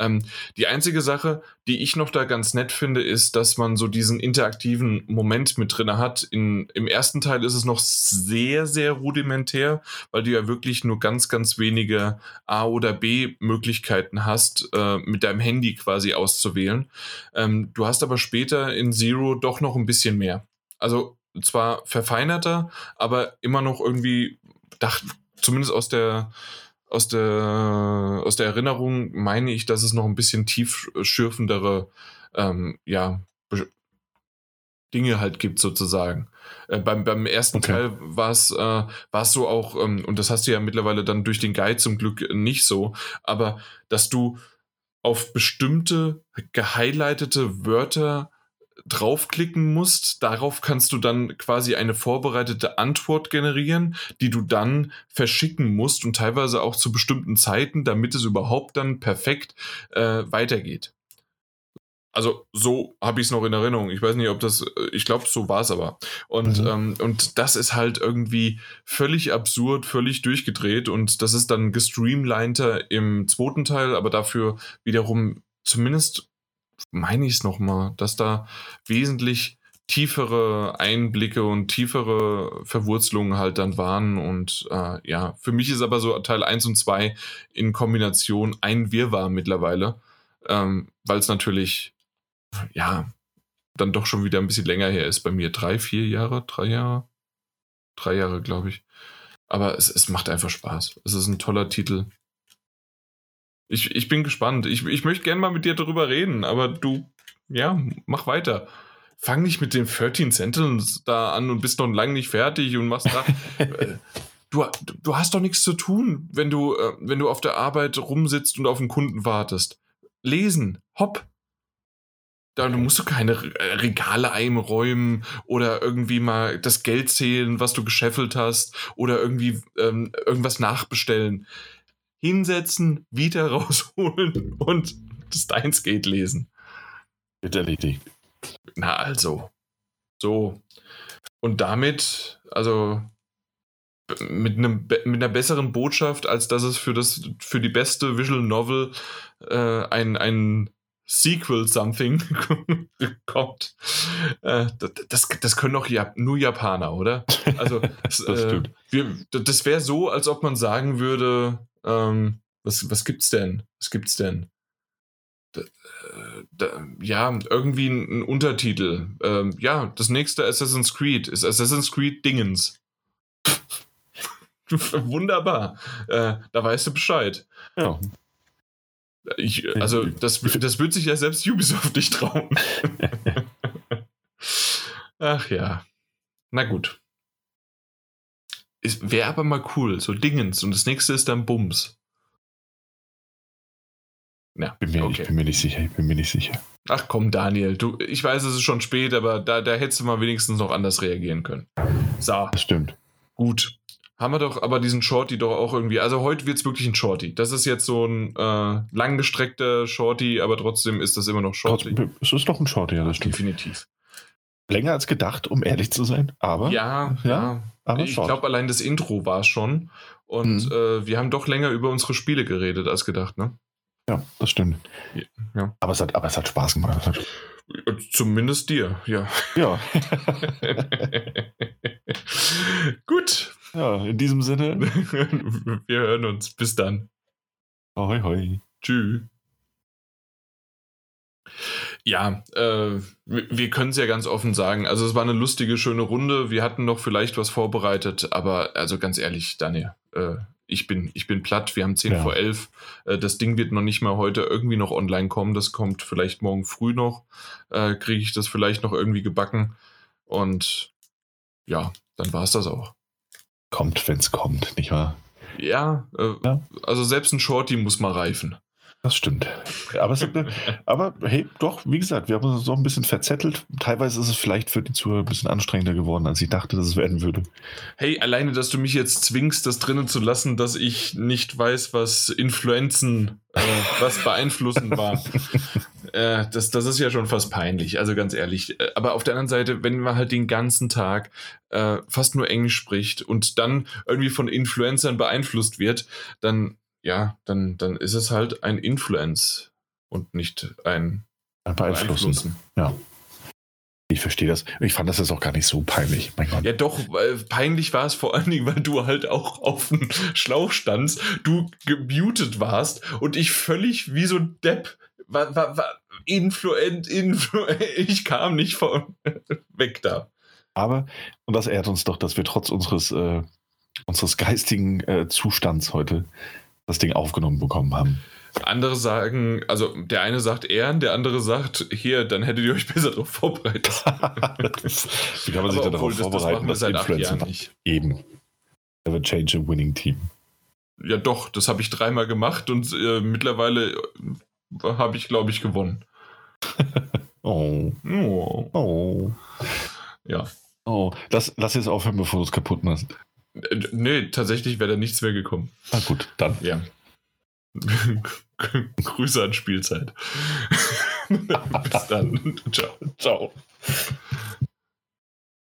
Ähm, die einzige Sache, die ich noch da ganz nett finde, ist, dass man so diesen interaktiven Moment mit drin hat. In, Im ersten Teil ist es noch sehr, sehr rudimentär, weil du ja wirklich nur ganz, ganz wenige A- oder B-Möglichkeiten hast, äh, mit deinem Handy quasi auszuwählen. Ähm, du hast aber später in Zero doch noch ein bisschen mehr. Also zwar verfeinerter, aber immer noch irgendwie, dacht, zumindest aus der, aus der, aus der Erinnerung meine ich, dass es noch ein bisschen tiefschürfendere ähm, ja, Dinge halt gibt, sozusagen. Äh, beim, beim ersten Okay. Teil war es äh, so auch, ähm, und das hast du ja mittlerweile dann durch den Guide zum Glück nicht so, aber dass du auf bestimmte gehighlightete Wörter draufklicken musst. Darauf kannst du dann quasi eine vorbereitete Antwort generieren, die du dann verschicken musst und teilweise auch zu bestimmten Zeiten, damit es überhaupt dann perfekt äh, weitergeht. Also so habe ich es noch in Erinnerung. Ich weiß nicht, ob das, äh, ich glaube, so war es aber. Und, Mhm. ähm, und das ist halt irgendwie völlig absurd, völlig durchgedreht und das ist dann gestreamliner im zweiten Teil, aber dafür wiederum zumindest meine ich es nochmal, dass da wesentlich tiefere Einblicke und tiefere Verwurzelungen halt dann waren. Und äh, ja, für mich ist aber so Teil 1 und 2 in Kombination ein Wirrwarr mittlerweile, ähm, weil es natürlich, ja, dann doch schon wieder ein bisschen länger her ist. Bei mir drei, vier Jahre, drei Jahre, drei Jahre, glaube ich. Aber es, es macht einfach Spaß. Es ist ein toller Titel. Ich, ich bin gespannt. Ich, ich möchte gerne mal mit dir darüber reden, aber du, ja, mach weiter. Fang nicht mit den 13 Sentinels da an und bist noch lange nicht fertig und machst da. Äh, du, du hast doch nichts zu tun, wenn du, äh, wenn du auf der Arbeit rumsitzt und auf einen Kunden wartest. Lesen, hopp. Da musst du keine äh, Regale einräumen oder irgendwie mal das Geld zählen, was du gescheffelt hast oder irgendwie ähm, irgendwas nachbestellen hinsetzen, wieder rausholen und das Steins Gate lesen. wird erledigt. Na also. So. Und damit, also mit, einem, mit einer besseren Botschaft, als dass es für, das, für die beste Visual Novel äh, ein, ein Sequel something kommt. Äh, das, das, können doch Jap nur Japaner, oder? Also, Das äh, wir, das wäre so, als ob man sagen würde, ähm, was, was gibt's denn? Was gibt's denn? Da, äh, da, ja, irgendwie ein, ein Untertitel. Ähm, ja, das nächste Assassin's Creed ist Assassin's Creed Dingens. Wunderbar. Äh, da weißt du Bescheid. Ja. Ich, also, das, das wird sich ja selbst Ubisoft nicht trauen. Ach ja. Na gut. Wäre aber mal cool, so Dingens. Und das nächste ist dann Bums. Ja, Bin mir, okay. Ich bin mir nicht sicher. Ich bin mir nicht sicher. Ach komm, Daniel, du, ich weiß, es ist schon spät, aber da, da hättest du mal wenigstens noch anders reagieren können. So, Das stimmt. gut. Haben wir doch aber diesen Shorty doch auch irgendwie. Also heute wird es wirklich ein Shorty. Das ist jetzt so ein äh, langgestreckter Shorty, aber trotzdem ist das immer noch Shorty. Es ist doch ein Short, ja, das stimmt. Definitiv. Länger als gedacht, um ehrlich zu sein. Aber, Ja, Ja, ja. aber ich glaube, allein das Intro war es schon. Und Mhm. äh, wir haben doch länger über unsere Spiele geredet als gedacht, ne? ja, das stimmt. Ja. Aber, es hat, aber es hat Spaß gemacht. Hat, Zumindest dir, ja. Ja. Gut. Ja, in diesem Sinne. Wir hören uns. Bis dann. Hoi, hoi. Tschüss. Ja, äh, wir können es ja ganz offen sagen. Also es war eine lustige, schöne Runde. Wir hatten noch vielleicht was vorbereitet, aber also ganz ehrlich, Daniel, äh, ich bin, ich bin platt. Wir haben 10 ja. vor 11. Äh, das Ding wird noch nicht mal heute irgendwie noch online kommen. Das kommt vielleicht morgen früh noch. Äh, Kriege ich das vielleicht noch irgendwie gebacken. Und ja, dann war es das auch. Kommt, wenn es kommt, nicht wahr? Ja, äh, ja, also selbst ein Shorty muss mal reifen. Das stimmt. Aber, es, aber, hey, doch, wie gesagt, wir haben uns so ein bisschen verzettelt. Teilweise ist es vielleicht für die Zuhörer ein bisschen anstrengender geworden, als ich dachte, dass es werden würde. Hey, alleine, dass du mich jetzt zwingst, das drinnen zu lassen, dass ich nicht weiß, was Influenzen, äh, was beeinflussen war. äh, das, das ist ja schon fast peinlich, also ganz ehrlich. Äh, aber auf der anderen Seite, wenn man halt den ganzen Tag äh, fast nur Englisch spricht und dann irgendwie von Influencern beeinflusst wird, dann ja, dann, dann ist es halt ein Influence und nicht ein, ein Beeinflussen. Ja. Ich verstehe das. Ich fand das jetzt auch gar nicht so peinlich. Mein Gott. Ja, doch, peinlich war es vor allen Dingen, weil du halt auch auf dem Schlauch standst, du gemutet warst und ich völlig wie so ein Depp war, war, war influent, influent, ich kam nicht von weg da. Aber, und das ehrt uns doch, dass wir trotz unseres, äh, unseres geistigen äh, Zustands heute das Ding aufgenommen bekommen haben. Andere sagen, also der eine sagt Ehren, der andere sagt, hier, dann hättet ihr euch besser darauf vorbereitet. Wie kann man sich da darauf vorbereiten, das, das dass Influencer nicht. Eben. Never change a winning team. Ja, doch, das habe ich dreimal gemacht und äh, mittlerweile äh, habe ich, glaube ich, gewonnen. oh. oh. Oh. Ja. Oh, lass, lass jetzt aufhören, bevor du es kaputt machst. Äh, nee, tatsächlich wäre da nichts mehr gekommen. Na gut, dann. Ja. Grüße an Spielzeit. Bis dann. Ciao. Ciao.